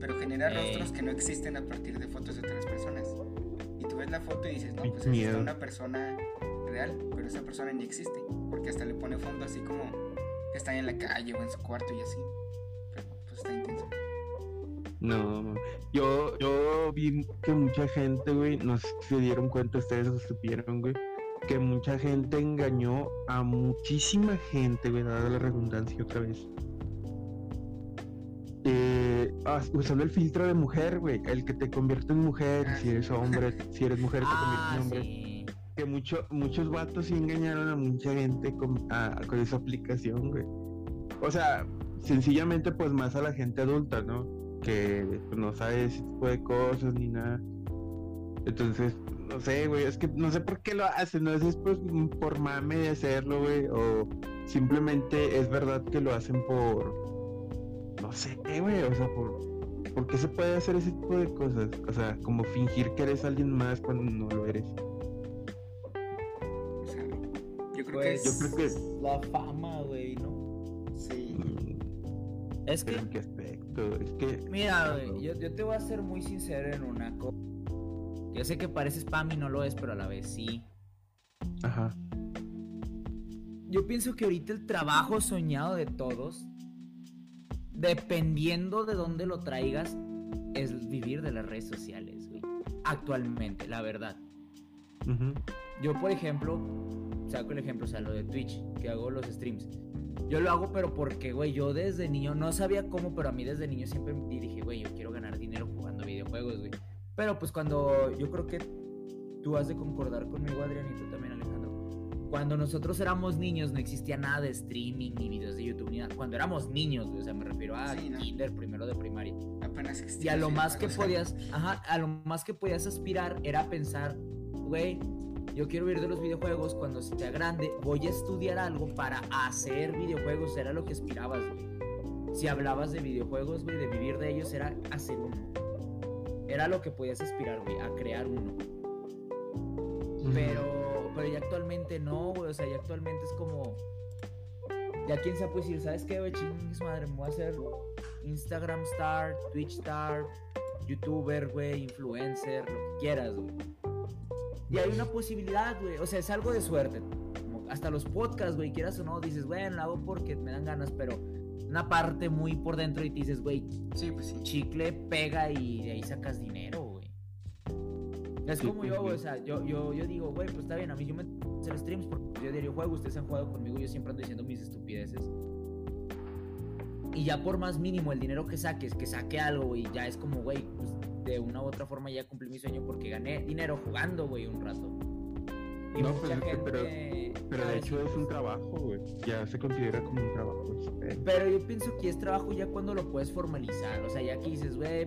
Pero genera Ey. rostros que no existen a partir de fotos de otras personas. Y tú ves la foto y dices, no, pues miedo. una persona real, pero esa persona ni existe. Porque hasta le pone fondo así como que está en la calle o en su cuarto y así. Pero pues está intenso. No, yo, yo vi que mucha gente, güey, no se dieron cuenta ustedes o supieron, güey, que mucha gente engañó a muchísima gente, güey, dada la redundancia otra vez. Eh, ah, usando el filtro de mujer, güey, el que te convierte en mujer, Ah, si eres hombre, si eres mujer, te Ah, convierte en hombre. sí. Que mucho, muchos vatos sí engañaron a mucha gente con, a- con esa aplicación, güey. O sea, sencillamente pues más a la gente adulta, ¿no? Que pues, no sabe ese tipo de cosas ni nada. Entonces, no sé, güey, es que no sé por qué lo hacen, no sé si es pues, por mame de hacerlo, güey, o simplemente es verdad que lo hacen por, no sé, güey, o sea, por, ¿por qué se puede hacer ese tipo de cosas? O sea, como fingir que eres alguien más cuando no lo eres. O sea, yo creo Pues, que yo creo que- La fama, güey, ¿no? sí. Mm, Es ¿Pero que, en qué aspecto? Es que. mira, güey, yo, yo te voy a ser muy sincero en una cosa. Yo sé que parece spam y no lo es, pero a la vez sí. Ajá. Yo pienso que ahorita el trabajo soñado de todos, dependiendo de dónde lo traigas, es vivir de las redes sociales, güey. Actualmente, la verdad. ujú, Yo, por ejemplo, saco el ejemplo, o sea, lo de Twitch, que hago los streams. Yo lo hago, pero porque, güey, yo desde niño, no sabía cómo, pero a mí desde niño siempre dije, güey, yo quiero ganar dinero jugando videojuegos, güey. Pero pues cuando yo creo que tú has de concordar conmigo, Adrián, y tú también, Alejandro. Cuando nosotros éramos niños no existía nada de streaming, ni videos de YouTube, ni nada. Cuando éramos niños, o sea, me refiero a Sí, ¿no? kinder, primero de primaria. Apenas Y existía a lo ese más que podías, ajá, a lo más que podías aspirar era pensar güey, yo quiero vivir de los videojuegos cuando sea grande, voy a estudiar algo para hacer videojuegos, era lo que aspirabas, güey. Si hablabas de videojuegos, güey, de vivir de ellos, era hacer uno. Era lo que podías aspirar, güey, a crear uno. Pero, pero ya actualmente no, güey, o sea, ya actualmente es como... Ya quién se puede decir, ¿sabes qué, güey? Chingis madre, me voy a hacer Instagram star, Twitch star, youtuber, güey, influencer, lo que quieras, güey. Y hay una posibilidad, güey. O sea, es algo de suerte. Como hasta los podcasts, güey, quieras o no, dices, bueno, lo hago porque me dan ganas, pero una parte muy por dentro y te dices, güey, Sí, pues sí. chicle, pega y de ahí sacas dinero, güey. Es Sí, como pues, yo, o sea, yo, yo, yo digo, güey, pues está bien, a mí yo me hacer streams porque yo diario juego, ustedes han jugado conmigo, yo siempre ando diciendo mis estupideces. Y ya por más mínimo el dinero que saques, que saque algo, güey, ya es como, güey, pues de una u otra forma ya cumplí mi sueño porque gané dinero jugando, güey, un rato. Y No, mucha pues, gente... pero- Pero de hecho es un trabajo, güey. Ya se considera como un trabajo. pedo. Pero yo pienso que es trabajo ya cuando lo puedes formalizar. O sea, ya que dices, güey,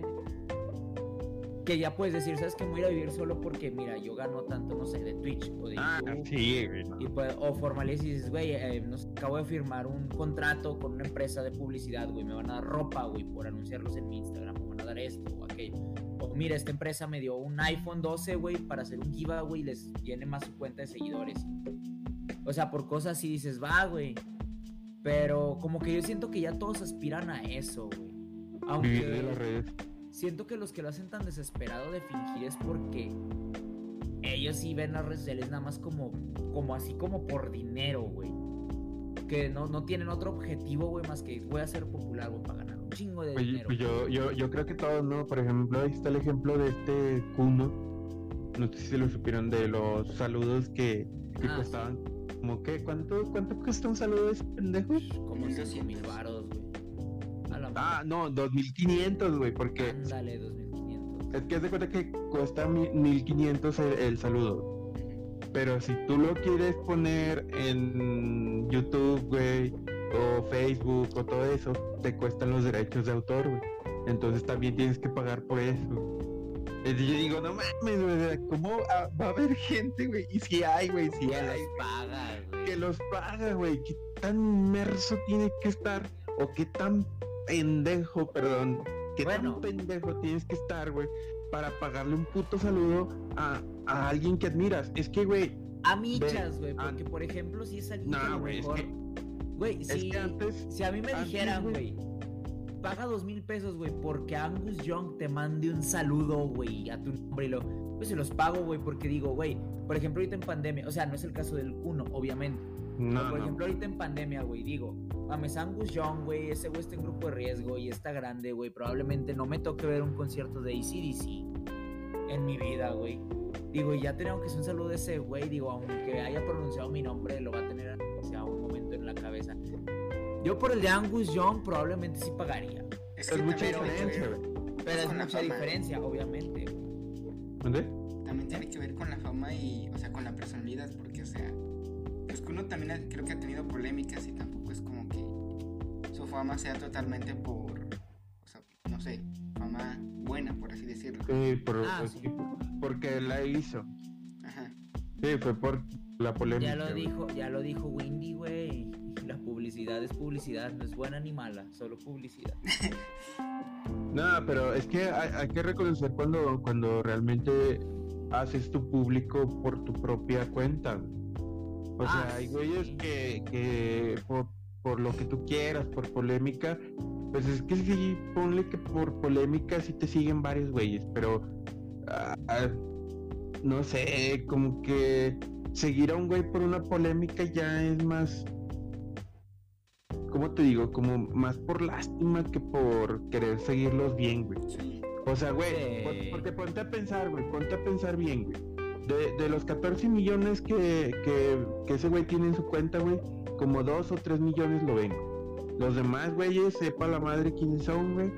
que ya puedes decir, ¿sabes que Me voy a ir a vivir solo porque, mira, yo gano tanto, no sé, de Twitch o de Ah, YouTube. sí, güey. no. Y pues, o formalizas y dices, güey, eh, acabo de firmar un contrato con una empresa de publicidad, güey, me van a dar ropa, güey, por anunciarlos en mi Instagram, me van a dar esto o aquello. O mira, esta empresa me dio un iPhone 12, güey, para hacer un giveaway y les llene más su cuenta de seguidores. O sea, por cosas así dices, va, güey. Pero como que yo siento que ya todos aspiran a eso, güey. Vivir de las Aunque redes. siento que los que lo hacen tan desesperado de fingir es porque ellos sí ven las redes sociales nada más como, como así como por dinero, güey. Que no, no tienen otro objetivo, güey, más que voy a ser popular, güey, para ganar chingo de Pues, dinero. pues yo, yo, yo creo que todos, ¿no? Por ejemplo, ahí está el ejemplo de este Kuno. No sé si se lo supieron de los saludos que, que Ah, costaban. Como que, ¿cuánto, ¿cuánto cuesta un saludo de ese pendejo? como 1200. 5 mil varos, güey. A la Ah, no, 2500, güey, porque Ándale, 2500. es que haz de cuenta que cuesta mi- 1500 el, el saludo. Pero si tú lo quieres poner en YouTube, güey, o Facebook o todo eso, te cuestan los derechos de autor, güey. Entonces también tienes que pagar por eso. Entonces yo digo, no mames, güey, ¿cómo va a haber gente, güey? Y si hay, güey, si Que hay, los paga, güey. que los paga, güey. ¿Qué tan inmerso tiene que estar? O qué tan pendejo, perdón, qué Bueno. tan pendejo tienes que estar, güey, para pagarle un puto saludo a, a alguien que admiras. Es que, güey, A michas, güey, porque por ejemplo, si es alguien que a no, lo güey, es mejor... que, Güey, si, que antes, si a mí me antes, dijeran, güey. paga dos mil pesos, güey, porque Angus Young te mande un saludo, güey, a tu nombre y lo... Pues se los pago, güey, porque digo, güey, por ejemplo, ahorita en pandemia, o sea, no es el caso del uno, obviamente. no, Pero, por no. ejemplo, ahorita en pandemia, güey, digo, mames, Angus Young, güey, ese güey está en grupo de riesgo y está grande, güey, probablemente no me toque ver un concierto de ACDC en mi vida, güey. Digo, y ya tenemos que hacer un saludo de ese güey, digo, aunque haya pronunciado mi nombre, lo va a tener o sea, un momento en la cabeza. Yo por el de Angus Young probablemente sí pagaría, Es, Es mucha que diferencia, pero es la mucha fama. diferencia, obviamente. ¿Dónde? También tiene que ver con la fama y, o sea, con la personalidad, porque, o sea, pues que uno también ha- creo que ha tenido polémicas y tampoco es como que su fama sea totalmente por, o sea, no sé, fama buena, por así decirlo. Sí, por, Ah, pues, sí, porque la hizo. Ajá. Sí, fue por la polémica. Ya lo dijo, ya lo dijo Windy, güey. La publicidad es publicidad, no es buena ni mala, solo publicidad. No, pero es que hay, hay que reconocer cuando, cuando realmente haces tu público por tu propia cuenta. O Ah, sea, hay sí. güeyes que, que por, por lo que tú quieras, por polémica, pues es que sí, ponle que por polémica sí te siguen varios güeyes, pero ah, ah, no sé, como que seguir a un güey por una polémica ya es más, ¿cómo te digo? Como más por lástima que por querer seguirlos bien, güey. O sea, güey, Sí. porque ponte a pensar, güey, ponte a pensar bien, güey. De, de los 14 millones que, que, que ese güey tiene en su cuenta, güey, como 2 o 3 millones lo ven. Los demás, güeyes, sepa la madre quiénes son, güey.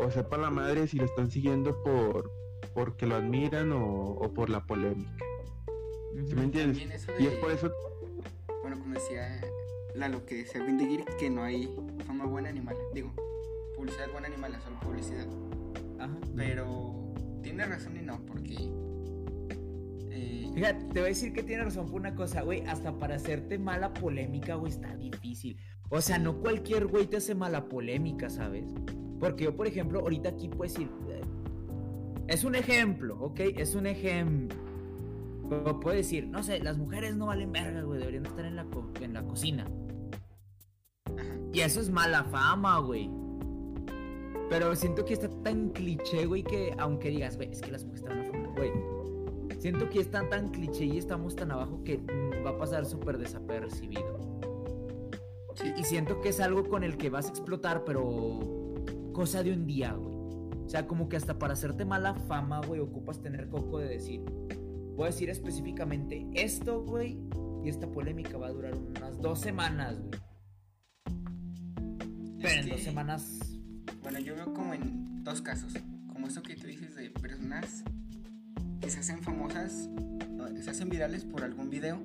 O sepa la madre si lo están siguiendo por porque lo admiran o, o por la polémica. ¿Sí me entiendes? De, Y es por eso, bueno, como decía Lalo, que decía Windigir, que no hay fama buena ni mala. Digo, publicidad buena ni mala, solo publicidad. Ajá. Pero tiene razón y no, porque Eh, Fíjate, te voy a decir que tiene razón por una cosa, güey. Hasta para hacerte mala polémica, güey, está difícil. O sea, no cualquier güey te hace mala polémica, ¿sabes? Porque yo, por ejemplo, ahorita aquí puedo decir. eh, Es un ejemplo, ¿ok? Es un ejemplo. Pero puedo decir, no sé, las mujeres no valen verga, güey. Deberían estar en la, co- en la cocina. Y eso es mala fama, güey. Pero siento que está tan cliché, güey, que aunque digas, güey, es que las mujeres están fama, güey. Siento que está tan cliché y estamos tan abajo que va a pasar súper desapercibido. Sí. Y siento que es algo con el que vas a explotar, pero cosa de un día, güey. O sea, como que hasta para hacerte mala fama, güey, ocupas tener coco de decir. Voy a decir específicamente esto, güey, y esta polémica va a durar unas dos semanas, güey. Pero en que- dos semanas. Bueno, yo veo como en dos casos. Como eso que tú dices de personas que se hacen famosas, se hacen virales por algún video,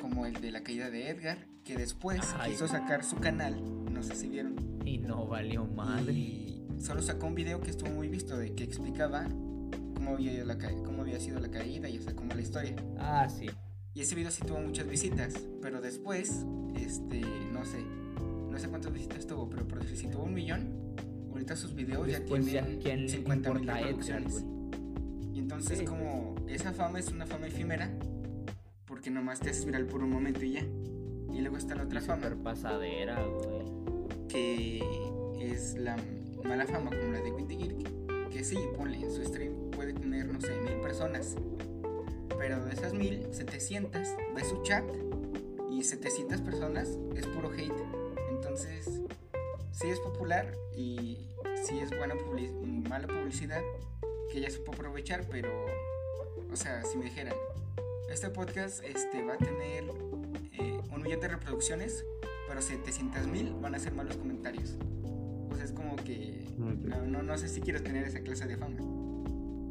como el de la caída de Edgar, que después Ay. quiso sacar su canal, no sé si vieron, Y no valió madre. y solo sacó un video que estuvo muy visto de que explicaba cómo había, la cómo había sido la caída y o sea, como la historia. Ah, sí. Y ese video sí tuvo muchas visitas, pero después, este, no sé, no sé cuántas visitas tuvo, pero por decir, si tuvo un millón, ahorita sus videos Después ya ya, tienen ¿quién le 50 mil reproducciones. Y entonces Sí, como esa fama es una fama efímera, porque nomás te haces viral por un momento y ya. Y luego está la otra fama, pasadera, güey. que es la mala fama, como la de Girk, que sí, ponle, en su stream puede tener, no sé, mil personas. Pero de esas mil, 700 ve su chat y 700 personas es puro hate. Entonces, sí es popular y sí es buena publi- mala publicidad que ella supo aprovechar, pero, o sea, si me dijeran, este podcast este, va a tener eh, un millón de reproducciones, pero 700 mil van a ser malos comentarios. Pues es como que no, no, no sé si quieres tener esa clase de fama.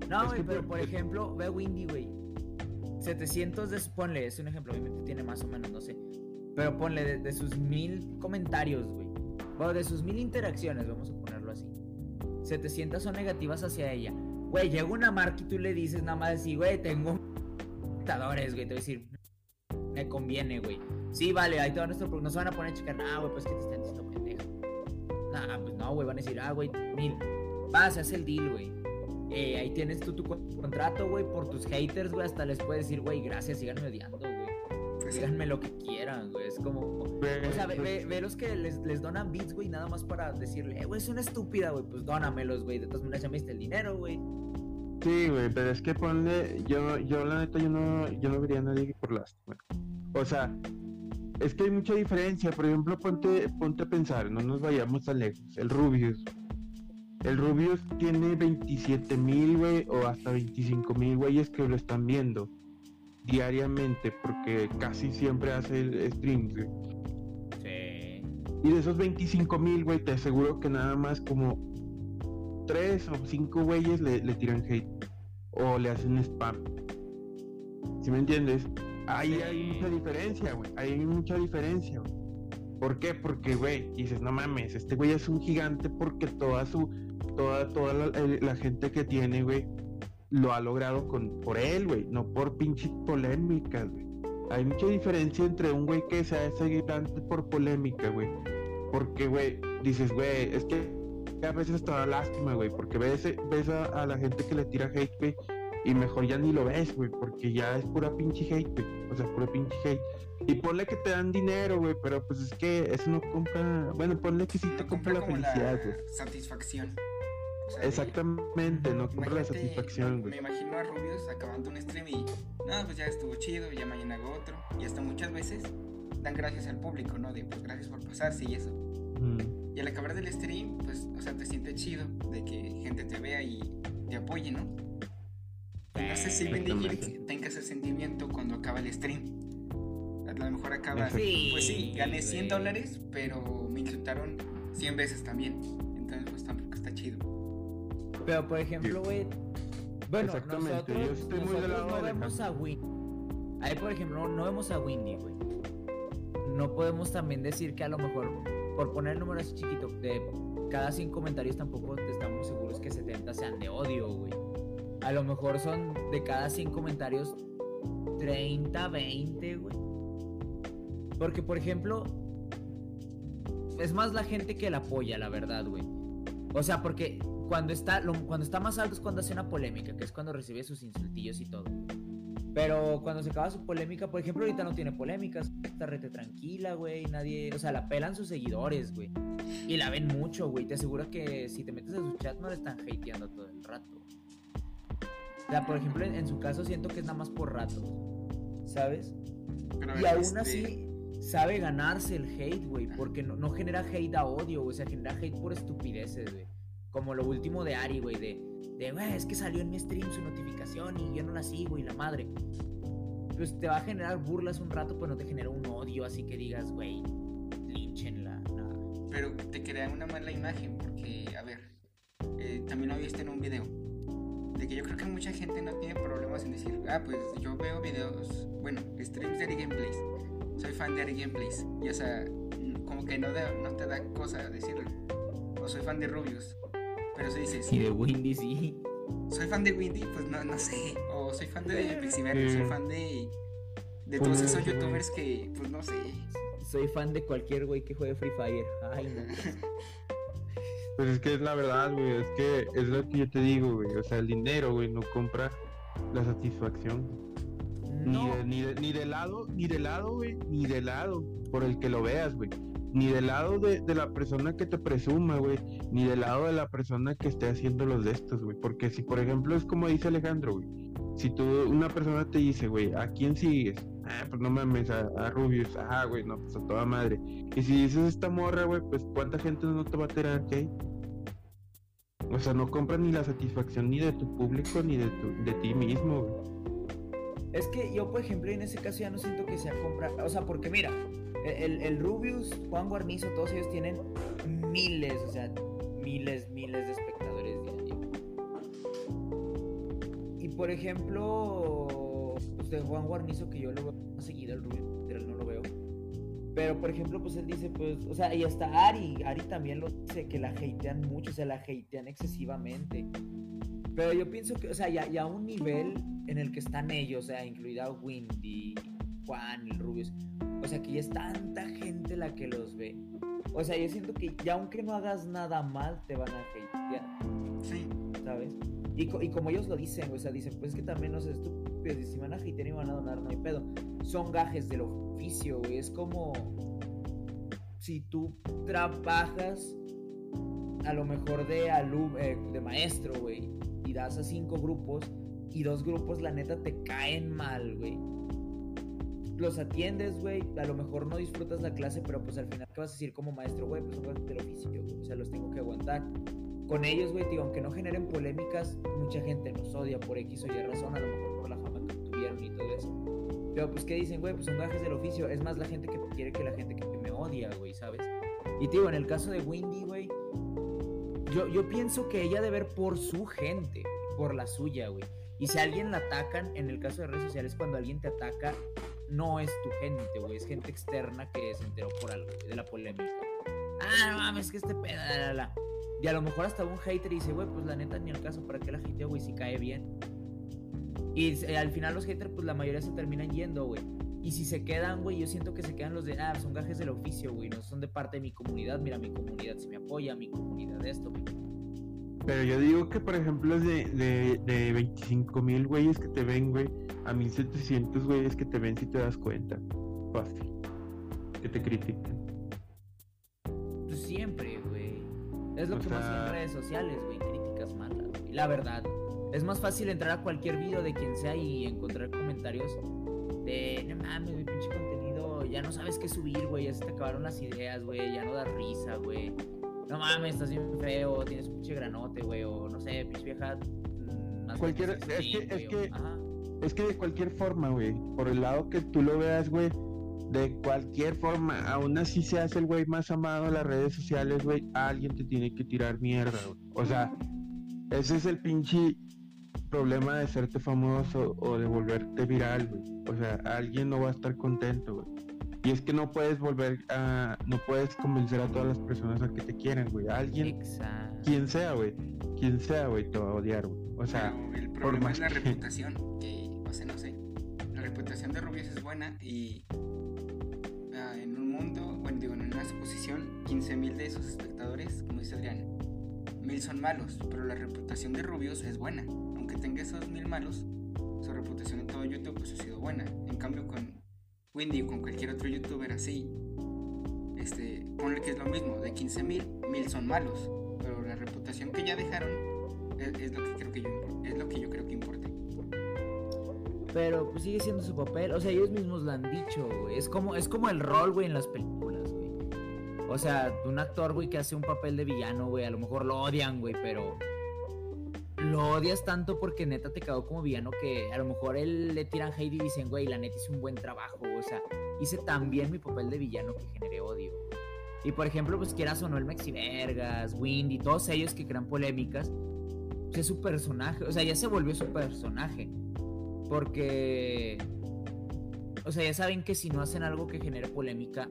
No, güey, pero por- ejemplo, ve a Windy, güey. 700 de... Ponle, es un ejemplo, obviamente tiene más o menos, no sé. Pero ponle de, de sus mil comentarios, güey. Bueno, de sus mil interacciones, vamos a ponerlo así. 700 son negativas hacia ella. Güey, llega una marca y tú le dices nada más así, güey, tengo espectadores, güey. Te voy a decir, me conviene, güey. Sí, vale, ahí te van nuestro... No se van a poner a checar, ah, güey, pues que te están diciendo pendejo. Nah, pues no, güey, van a decir, ah, güey, mil. Va, se hace el deal, güey. Eh, ahí tienes tú tu con- contrato, güey, por tus haters, güey. Hasta les puedes decir, güey, gracias, síganme odiando, güey. Pues. Díganme lo que quieran, güey. Es como. O sea, ve, ve- ve los que les, les donan bits, güey, nada más para decirle, eh, güey, es una estúpida, güey. Pues dónamelos, güey. De todas maneras ya me diste el dinero, güey. Sí, güey, pero es que ponle, yo, yo la neta, yo no, yo no vería a nadie por lástima. O sea, es que hay mucha diferencia. Por ejemplo, ponte, ponte a pensar, no nos vayamos tan lejos. El Rubius. El Rubius tiene 27 mil, güey, o hasta 25 mil güeyes que lo están viendo diariamente, porque casi siempre hace el streams, güey. Sí. Y de esos 25 mil, güey, te aseguro que nada más como 3 o 5 güeyes le, le tiran hate o le hacen spam. ¿Sí me entiendes? Ahí Sí. hay mucha diferencia, güey. Ahí hay mucha diferencia, güey. ¿Por qué? Porque, güey, dices, no mames, este güey es un gigante porque toda su, toda, toda la, gente que tiene, güey, lo ha logrado con, por él, güey, no por pinches polémicas, güey. Hay mucha diferencia entre un güey que se hace gigante por polémica, güey. Porque, güey, dices, güey, es que a veces hasta da lástima, güey, porque ves, ves a, a la gente que le tira hate, güey, y mejor ya ni lo ves, güey, porque ya es pura pinche hate, güey. O sea, pura pinche hate. Y ponle que te dan dinero, güey, pero pues es que eso no compra. Bueno, ponle que sí te compra la felicidad, güey. satisfacción. O sea, de- Exactamente, no compra la satisfacción, Me güey. imagino a Rubius acabando un stream y. No, pues ya estuvo chido, ya mañana hago otro. Y hasta muchas veces dan gracias al público, ¿no? De pues gracias por pasarse y eso. Mm. Y al acabar del stream, pues, o sea, te sientes chido de que gente te vea y te apoye, ¿no? No Exactamente. Girk tenga ese sentimiento cuando acaba el stream. A lo mejor acaba. Sí, Pues sí, gané 100 güey. dólares, pero me insultaron 100 veces también. Entonces, pues tampoco está chido. Pero por ejemplo, güey. Bueno, Exactamente, nosotros, yo estoy muy nosotros no de vemos a Windy. Ahí, por ejemplo, no vemos a Windy, güey. No podemos también decir que a lo mejor, por poner el número así chiquito, de cada 100 comentarios tampoco estamos seguros que 70 sean de odio, güey. A lo mejor son de cada 100 comentarios, 30, 20, güey. Porque, por ejemplo, es más la gente que la apoya, la verdad, güey. O sea, porque cuando está, cuando está más alto es cuando hace una polémica, que es cuando recibe sus insultillos y todo. Pero cuando se acaba su polémica, por ejemplo, ahorita no tiene polémicas, está rete tranquila, güey, nadie, o sea, la pelan sus seguidores, güey. Y la ven mucho, güey. Te aseguro que si te metes a su chat no le están hateando todo el rato. O sea, por ejemplo, en, su caso siento que es nada más por rato, ¿sabes? y aún este así sabe ganarse el hate, güey, porque no, no genera hate a odio, güey, o sea, genera hate por estupideces, güey. Como lo último de Ari, güey, de, de, güey, es que salió en mi stream su notificación y yo no la sigo y la madre. Pues te va a generar burlas un rato, pero no te genera un odio así que digas, güey, linchenla, nada. Pero te crea una mala imagen, porque, a ver, eh, también lo viste en un video. De que yo creo que mucha gente no tiene problemas en decir, ah, pues yo veo videos, bueno, streams de Ari Gameplays. Soy fan de Ari Gameplays. Y o sea, como que no, no te da cosa decirlo. O soy fan de Rubius. Pero si dices. Y de Windy, sí. Soy fan de Windy, pues no, no sé. O soy fan de Pixiver, soy fan de. De todos esos youtubers que, pues no sé. Soy fan de cualquier güey que juegue Free Fire. Ay, no. Pues es que es la verdad, güey. Es que es lo que yo te digo, güey. O sea, el dinero, güey, no compra la satisfacción. Ni, de, ni, de, ni de lado, ni de lado, güey, ni de lado por el que lo veas, güey ni del lado de, la persona que te presuma, güey, ni del lado de la persona que esté haciendo los de estos, güey. Porque si, por ejemplo, es como dice Alejandro, güey, si tú, una persona te dice, güey, ¿a quién sigues? Ah, pues no mames, a, Rubius, ah, güey, no, pues a toda madre. Y si dices esta morra, güey, pues ¿cuánta gente no te va a tirar, qué? O sea, no compras ni la satisfacción ni de tu público ni de, tu, de ti mismo, güey. Es que yo, por ejemplo, en ese caso ya no siento que sea compra. O sea, porque mira, el, el Rubius, Juan Guarnizo, todos ellos tienen miles, o sea, miles, miles de espectadores diarios. Y por ejemplo, pues de Juan Guarnizo, que yo lo veo seguido, el Rubius, no lo veo. Pero por ejemplo, pues él dice, pues, o sea, y hasta Ari, Ari también lo dice, que la hatean mucho, o sea, la hatean excesivamente. Pero yo pienso que, o sea, ya, ya a un nivel en el que están ellos, o sea, incluida Windy, Juan, el Rubius, o sea, que ya es tanta gente la que los ve. O sea, yo siento que ya aunque no hagas nada mal, te van a hatear. Sí. ¿Sabes? Y, y, como ellos lo dicen, o sea, dicen, pues es que también no sé, si van a hatear y van a donar, no hay pedo. Son gajes del oficio, güey. Es como si tú trabajas a lo mejor de, eh, de maestro, güey, y das a cinco grupos, y dos grupos, la neta, te caen mal, güey los atiendes, güey, a lo mejor no disfrutas la clase, pero pues al final, ¿qué vas a decir como maestro, güey? Pues son cosas del oficio, güey, o sea, los tengo que aguantar. Con ellos, güey, digo, aunque no generen polémicas, mucha gente nos odia por X o Y razón, a lo mejor la tuvieron y todo eso. Pero pues, ¿qué dicen, güey? Pues son gajes del oficio. Es más la gente que quiere que la gente que me odia, güey, ¿sabes? Y digo, en el caso de Windy, güey, yo, yo pienso que ella debe ver por su gente, por la suya, güey. Y si alguien la atacan, en el caso de redes sociales, cuando alguien te ataca, no es tu gente, güey, es gente externa que se enteró por algo, de la polémica. Ah, no mames, que este pedo, la, la, Y a lo mejor hasta un hater dice, güey, pues la neta ni el caso, ¿para qué la gente, güey, si cae bien? Y eh, al final los haters, pues la mayoría se terminan yendo, güey. Y si se quedan, güey, yo siento que se quedan los de, ah, son gajes del oficio, güey, no son de parte de mi comunidad. Mira, mi comunidad si me apoya, mi comunidad esto, güey. Pero yo digo que, por ejemplo, de, de, de 25 mil güeyes que te ven, güey, a 1700 güeyes que te ven si te das cuenta. Fácil. Que te critiquen. Pues siempre, güey. Es lo que más hay en redes sociales, güey. Críticas malas, güey. La verdad. Es más fácil entrar a cualquier video de quien sea y encontrar comentarios de, no mames, güey, pinche contenido. Ya no sabes qué subir, güey. Ya se te acabaron las ideas, güey. Ya no da risa, güey no mames, estás bien feo, tienes un pinche granote, güey, o no sé, pinche vieja. Mm, cualquier, es, que, es, que, es que de cualquier forma, güey, por el lado que tú lo veas, güey, de cualquier forma, aún así se hace el güey más amado en las redes sociales, güey, alguien te tiene que tirar mierda, güey. O sea, ese es el pinche problema de serte famoso o de volverte viral, güey. O sea, alguien no va a estar contento, güey. Y es que no puedes volver a. No puedes convencer a todas las personas a que te quieran, güey. Alguien. Exacto. Quien sea, güey. Quien sea, güey, te va a odiar, güey. O sea. el problema es la reputación. Que, o sea, no sé. La reputación de Rubius es buena y ah, en un mundo, bueno, digo, en una suposición, 15.000 de esos espectadores, como dice Adrián, mil son malos, pero la reputación de Rubius es buena. Tenga esos mil malos, su reputación en todo YouTube pues, ha sido buena. En cambio, con Windy o con cualquier otro youtuber así, este, ponle que es lo mismo, de 15 mil, mil son malos, pero la reputación que ya dejaron es, lo que creo que yo es lo que yo creo que importa. Pero pues sigue siendo su papel, o sea, ellos mismos lo han dicho, Es como, es como el rol, güey, en las películas, güey. O sea, un actor, güey, que hace un papel de villano, güey, a lo mejor lo odian, güey, pero lo odias tanto porque neta te quedó como villano que a lo mejor él le tiran hate y dicen, güey, la neta hice un buen trabajo, o sea, hice tan bien mi papel de villano que generé odio. Y por ejemplo, pues quieras o no el Maxi Vergas, Windy, todos ellos que crean polémicas, pues es su personaje, o sea, ya se volvió su personaje. Porque, o sea, ya saben que si no hacen algo que genere polémica,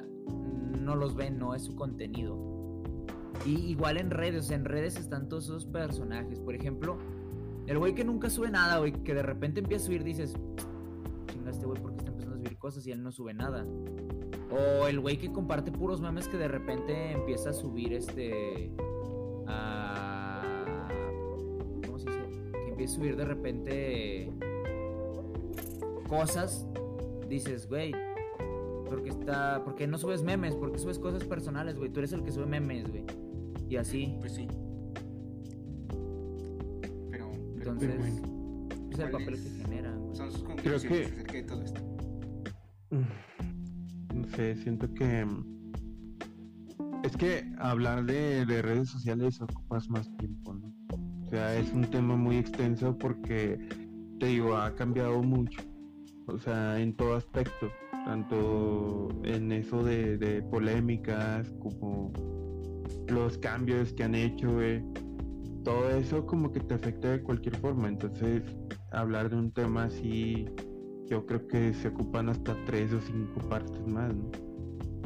no los ven, no es su contenido. Y igual en redes, en redes están todos esos personajes. Por ejemplo, el güey que nunca sube nada, güey, que de repente empieza a subir, dices, chinga este güey porque está empezando a subir cosas y él no sube nada. O el güey que comparte puros memes que de repente empieza a subir este. A... ¿Cómo se dice? Que empieza a subir de repente cosas. Dices, güey, porque está. ¿Por qué no subes memes? ¿Por qué subes cosas personales, güey? Tú eres el que sube memes, güey. Y así. Pues sí. Pero. Entonces. Es el papel que genera. Son sus conclusiones Creo que... acerca de todo esto. Mm, no sé, siento que. Es que hablar de, redes sociales ocupas más tiempo, ¿no? O sea, es un tema muy extenso porque, te digo, ha cambiado mucho. O sea, en todo aspecto. Tanto en eso de, de polémicas como los cambios que han hecho, todo eso como que te afecta de cualquier forma. Entonces, hablar de un tema así, yo creo que se ocupan hasta tres o cinco partes más,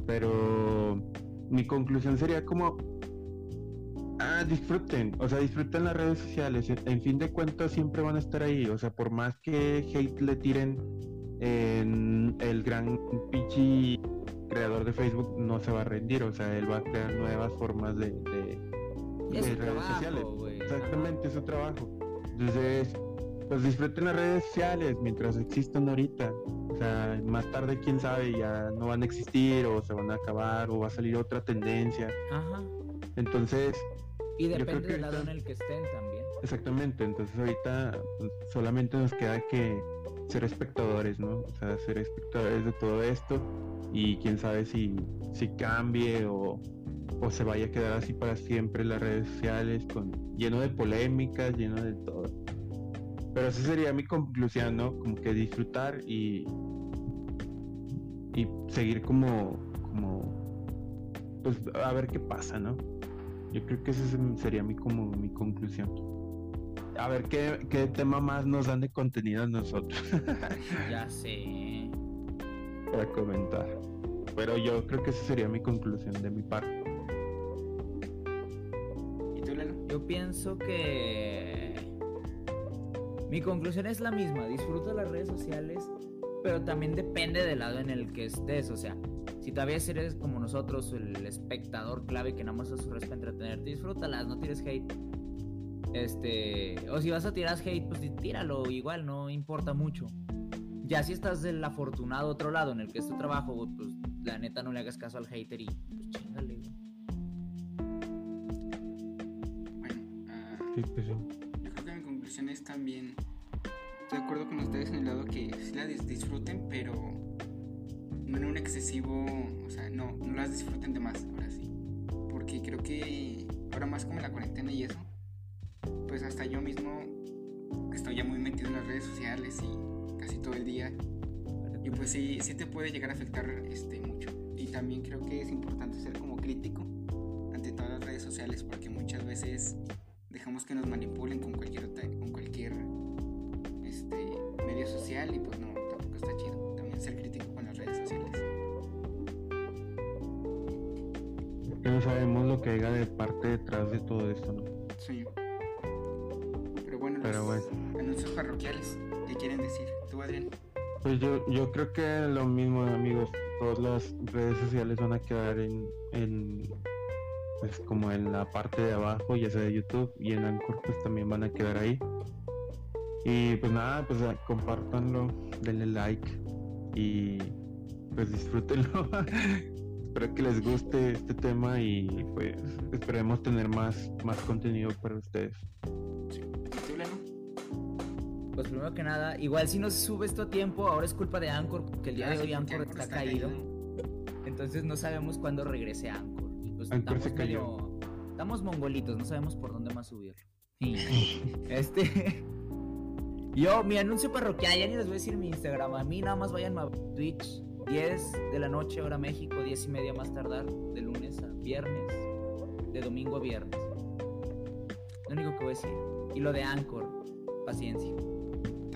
Pero mi conclusión sería como, ah, disfruten, o sea, disfruten las redes sociales. En fin de cuentas, siempre van a estar ahí. O sea, por más que hate le tiren en el gran pichi creador de Facebook no se va a rendir, o sea, él va a crear nuevas formas de, redes sociales. Exactamente, es su trabajo. Entonces, pues disfruten las redes sociales mientras existan ahorita. O sea, más tarde, quién sabe, ya no van a existir o se van a acabar o va a salir otra tendencia. Ajá. Entonces... Y depende del lado en el que estén también. Exactamente, entonces ahorita pues, solamente nos queda que ser espectadores, ¿no? O sea, ser espectadores de todo esto y quién sabe si, si cambie o, o se vaya a quedar así para siempre las redes sociales, con, lleno de polémicas, lleno de todo. Pero esa sería mi conclusión, ¿no? Como que disfrutar y, y seguir como, como, pues a ver qué pasa, ¿no? Yo creo que esa sería mi, como mi conclusión. A ver qué, qué tema más nos dan de contenido a nosotros. ya sé para comentar. Pero yo creo que esa sería mi conclusión de mi parte. ¿Y tú, Lalo? Yo pienso que mi conclusión es la misma. Disfruta las redes sociales, pero también depende del lado en el que estés. O sea, si todavía eres como nosotros, el espectador clave que nada más es su para entretenerte, disfrútalas, no tires hate. Este, o si vas a tirar hate, pues tíralo, igual, no importa mucho. Ya si estás del afortunado otro lado en el que es tu trabajo, pues la neta no le hagas caso al hater y pues chingale, Bueno, ah, pues yo creo que mi conclusión es también. Estoy de acuerdo con ustedes en el lado que sí la disfruten, pero no en un excesivo. O sea, no, no las disfruten de más, ahora sí. Porque creo que ahora más como la cuarentena y eso, pues hasta yo mismo estoy ya muy metido en las redes sociales y casi todo el día. Y pues sí, sí te puede llegar a afectar este, mucho. Y también creo que es importante ser como crítico ante todas las redes sociales porque muchas veces dejamos que nos manipulen con cualquier, con cualquier este, medio social y pues no, tampoco está chido. También ser crítico con las redes sociales. Porque no sabemos lo que haya de parte detrás de todo esto, ¿no? Sí. Pero bueno, anuncios parroquiales, ¿qué quieren decir? ¿Tú, Adrián? Pues yo, yo creo que lo mismo, amigos. Todas las redes sociales van a quedar en, en pues como en la parte de abajo, ya sea de YouTube y en Anchor, pues también van a quedar ahí. Y pues nada, pues compártanlo, denle like y pues disfrútenlo. Espero que les guste este tema y pues esperemos tener más, más contenido para ustedes. Primero que nada, igual si no se sube esto a tiempo, ahora es culpa de Anchor, porque el día de hoy Anchor, está, caído. Entonces no sabemos cuándo regrese Anchor. Y pues estamos medio. Estamos mongolitos, no sabemos por dónde más subirlo. Este. Yo, mi anuncio parroquial, ya ni les voy a decir mi Instagram. A mí nada más vayan a Twitch, 10 de la noche, hora México, 10 y media más tardar, de lunes a viernes, de domingo a viernes. Lo único que voy a decir. Y lo de Anchor, paciencia.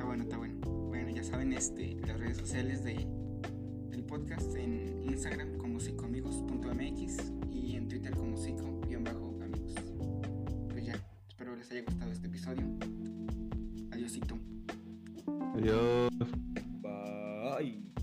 Bueno, está bueno. Bueno, ya saben, este, las redes sociales del podcast en Instagram como psicoamigos.mx y en Twitter como psico-amigos. Pues ya, espero les haya gustado este episodio. Adiósito. Adiós. Bye.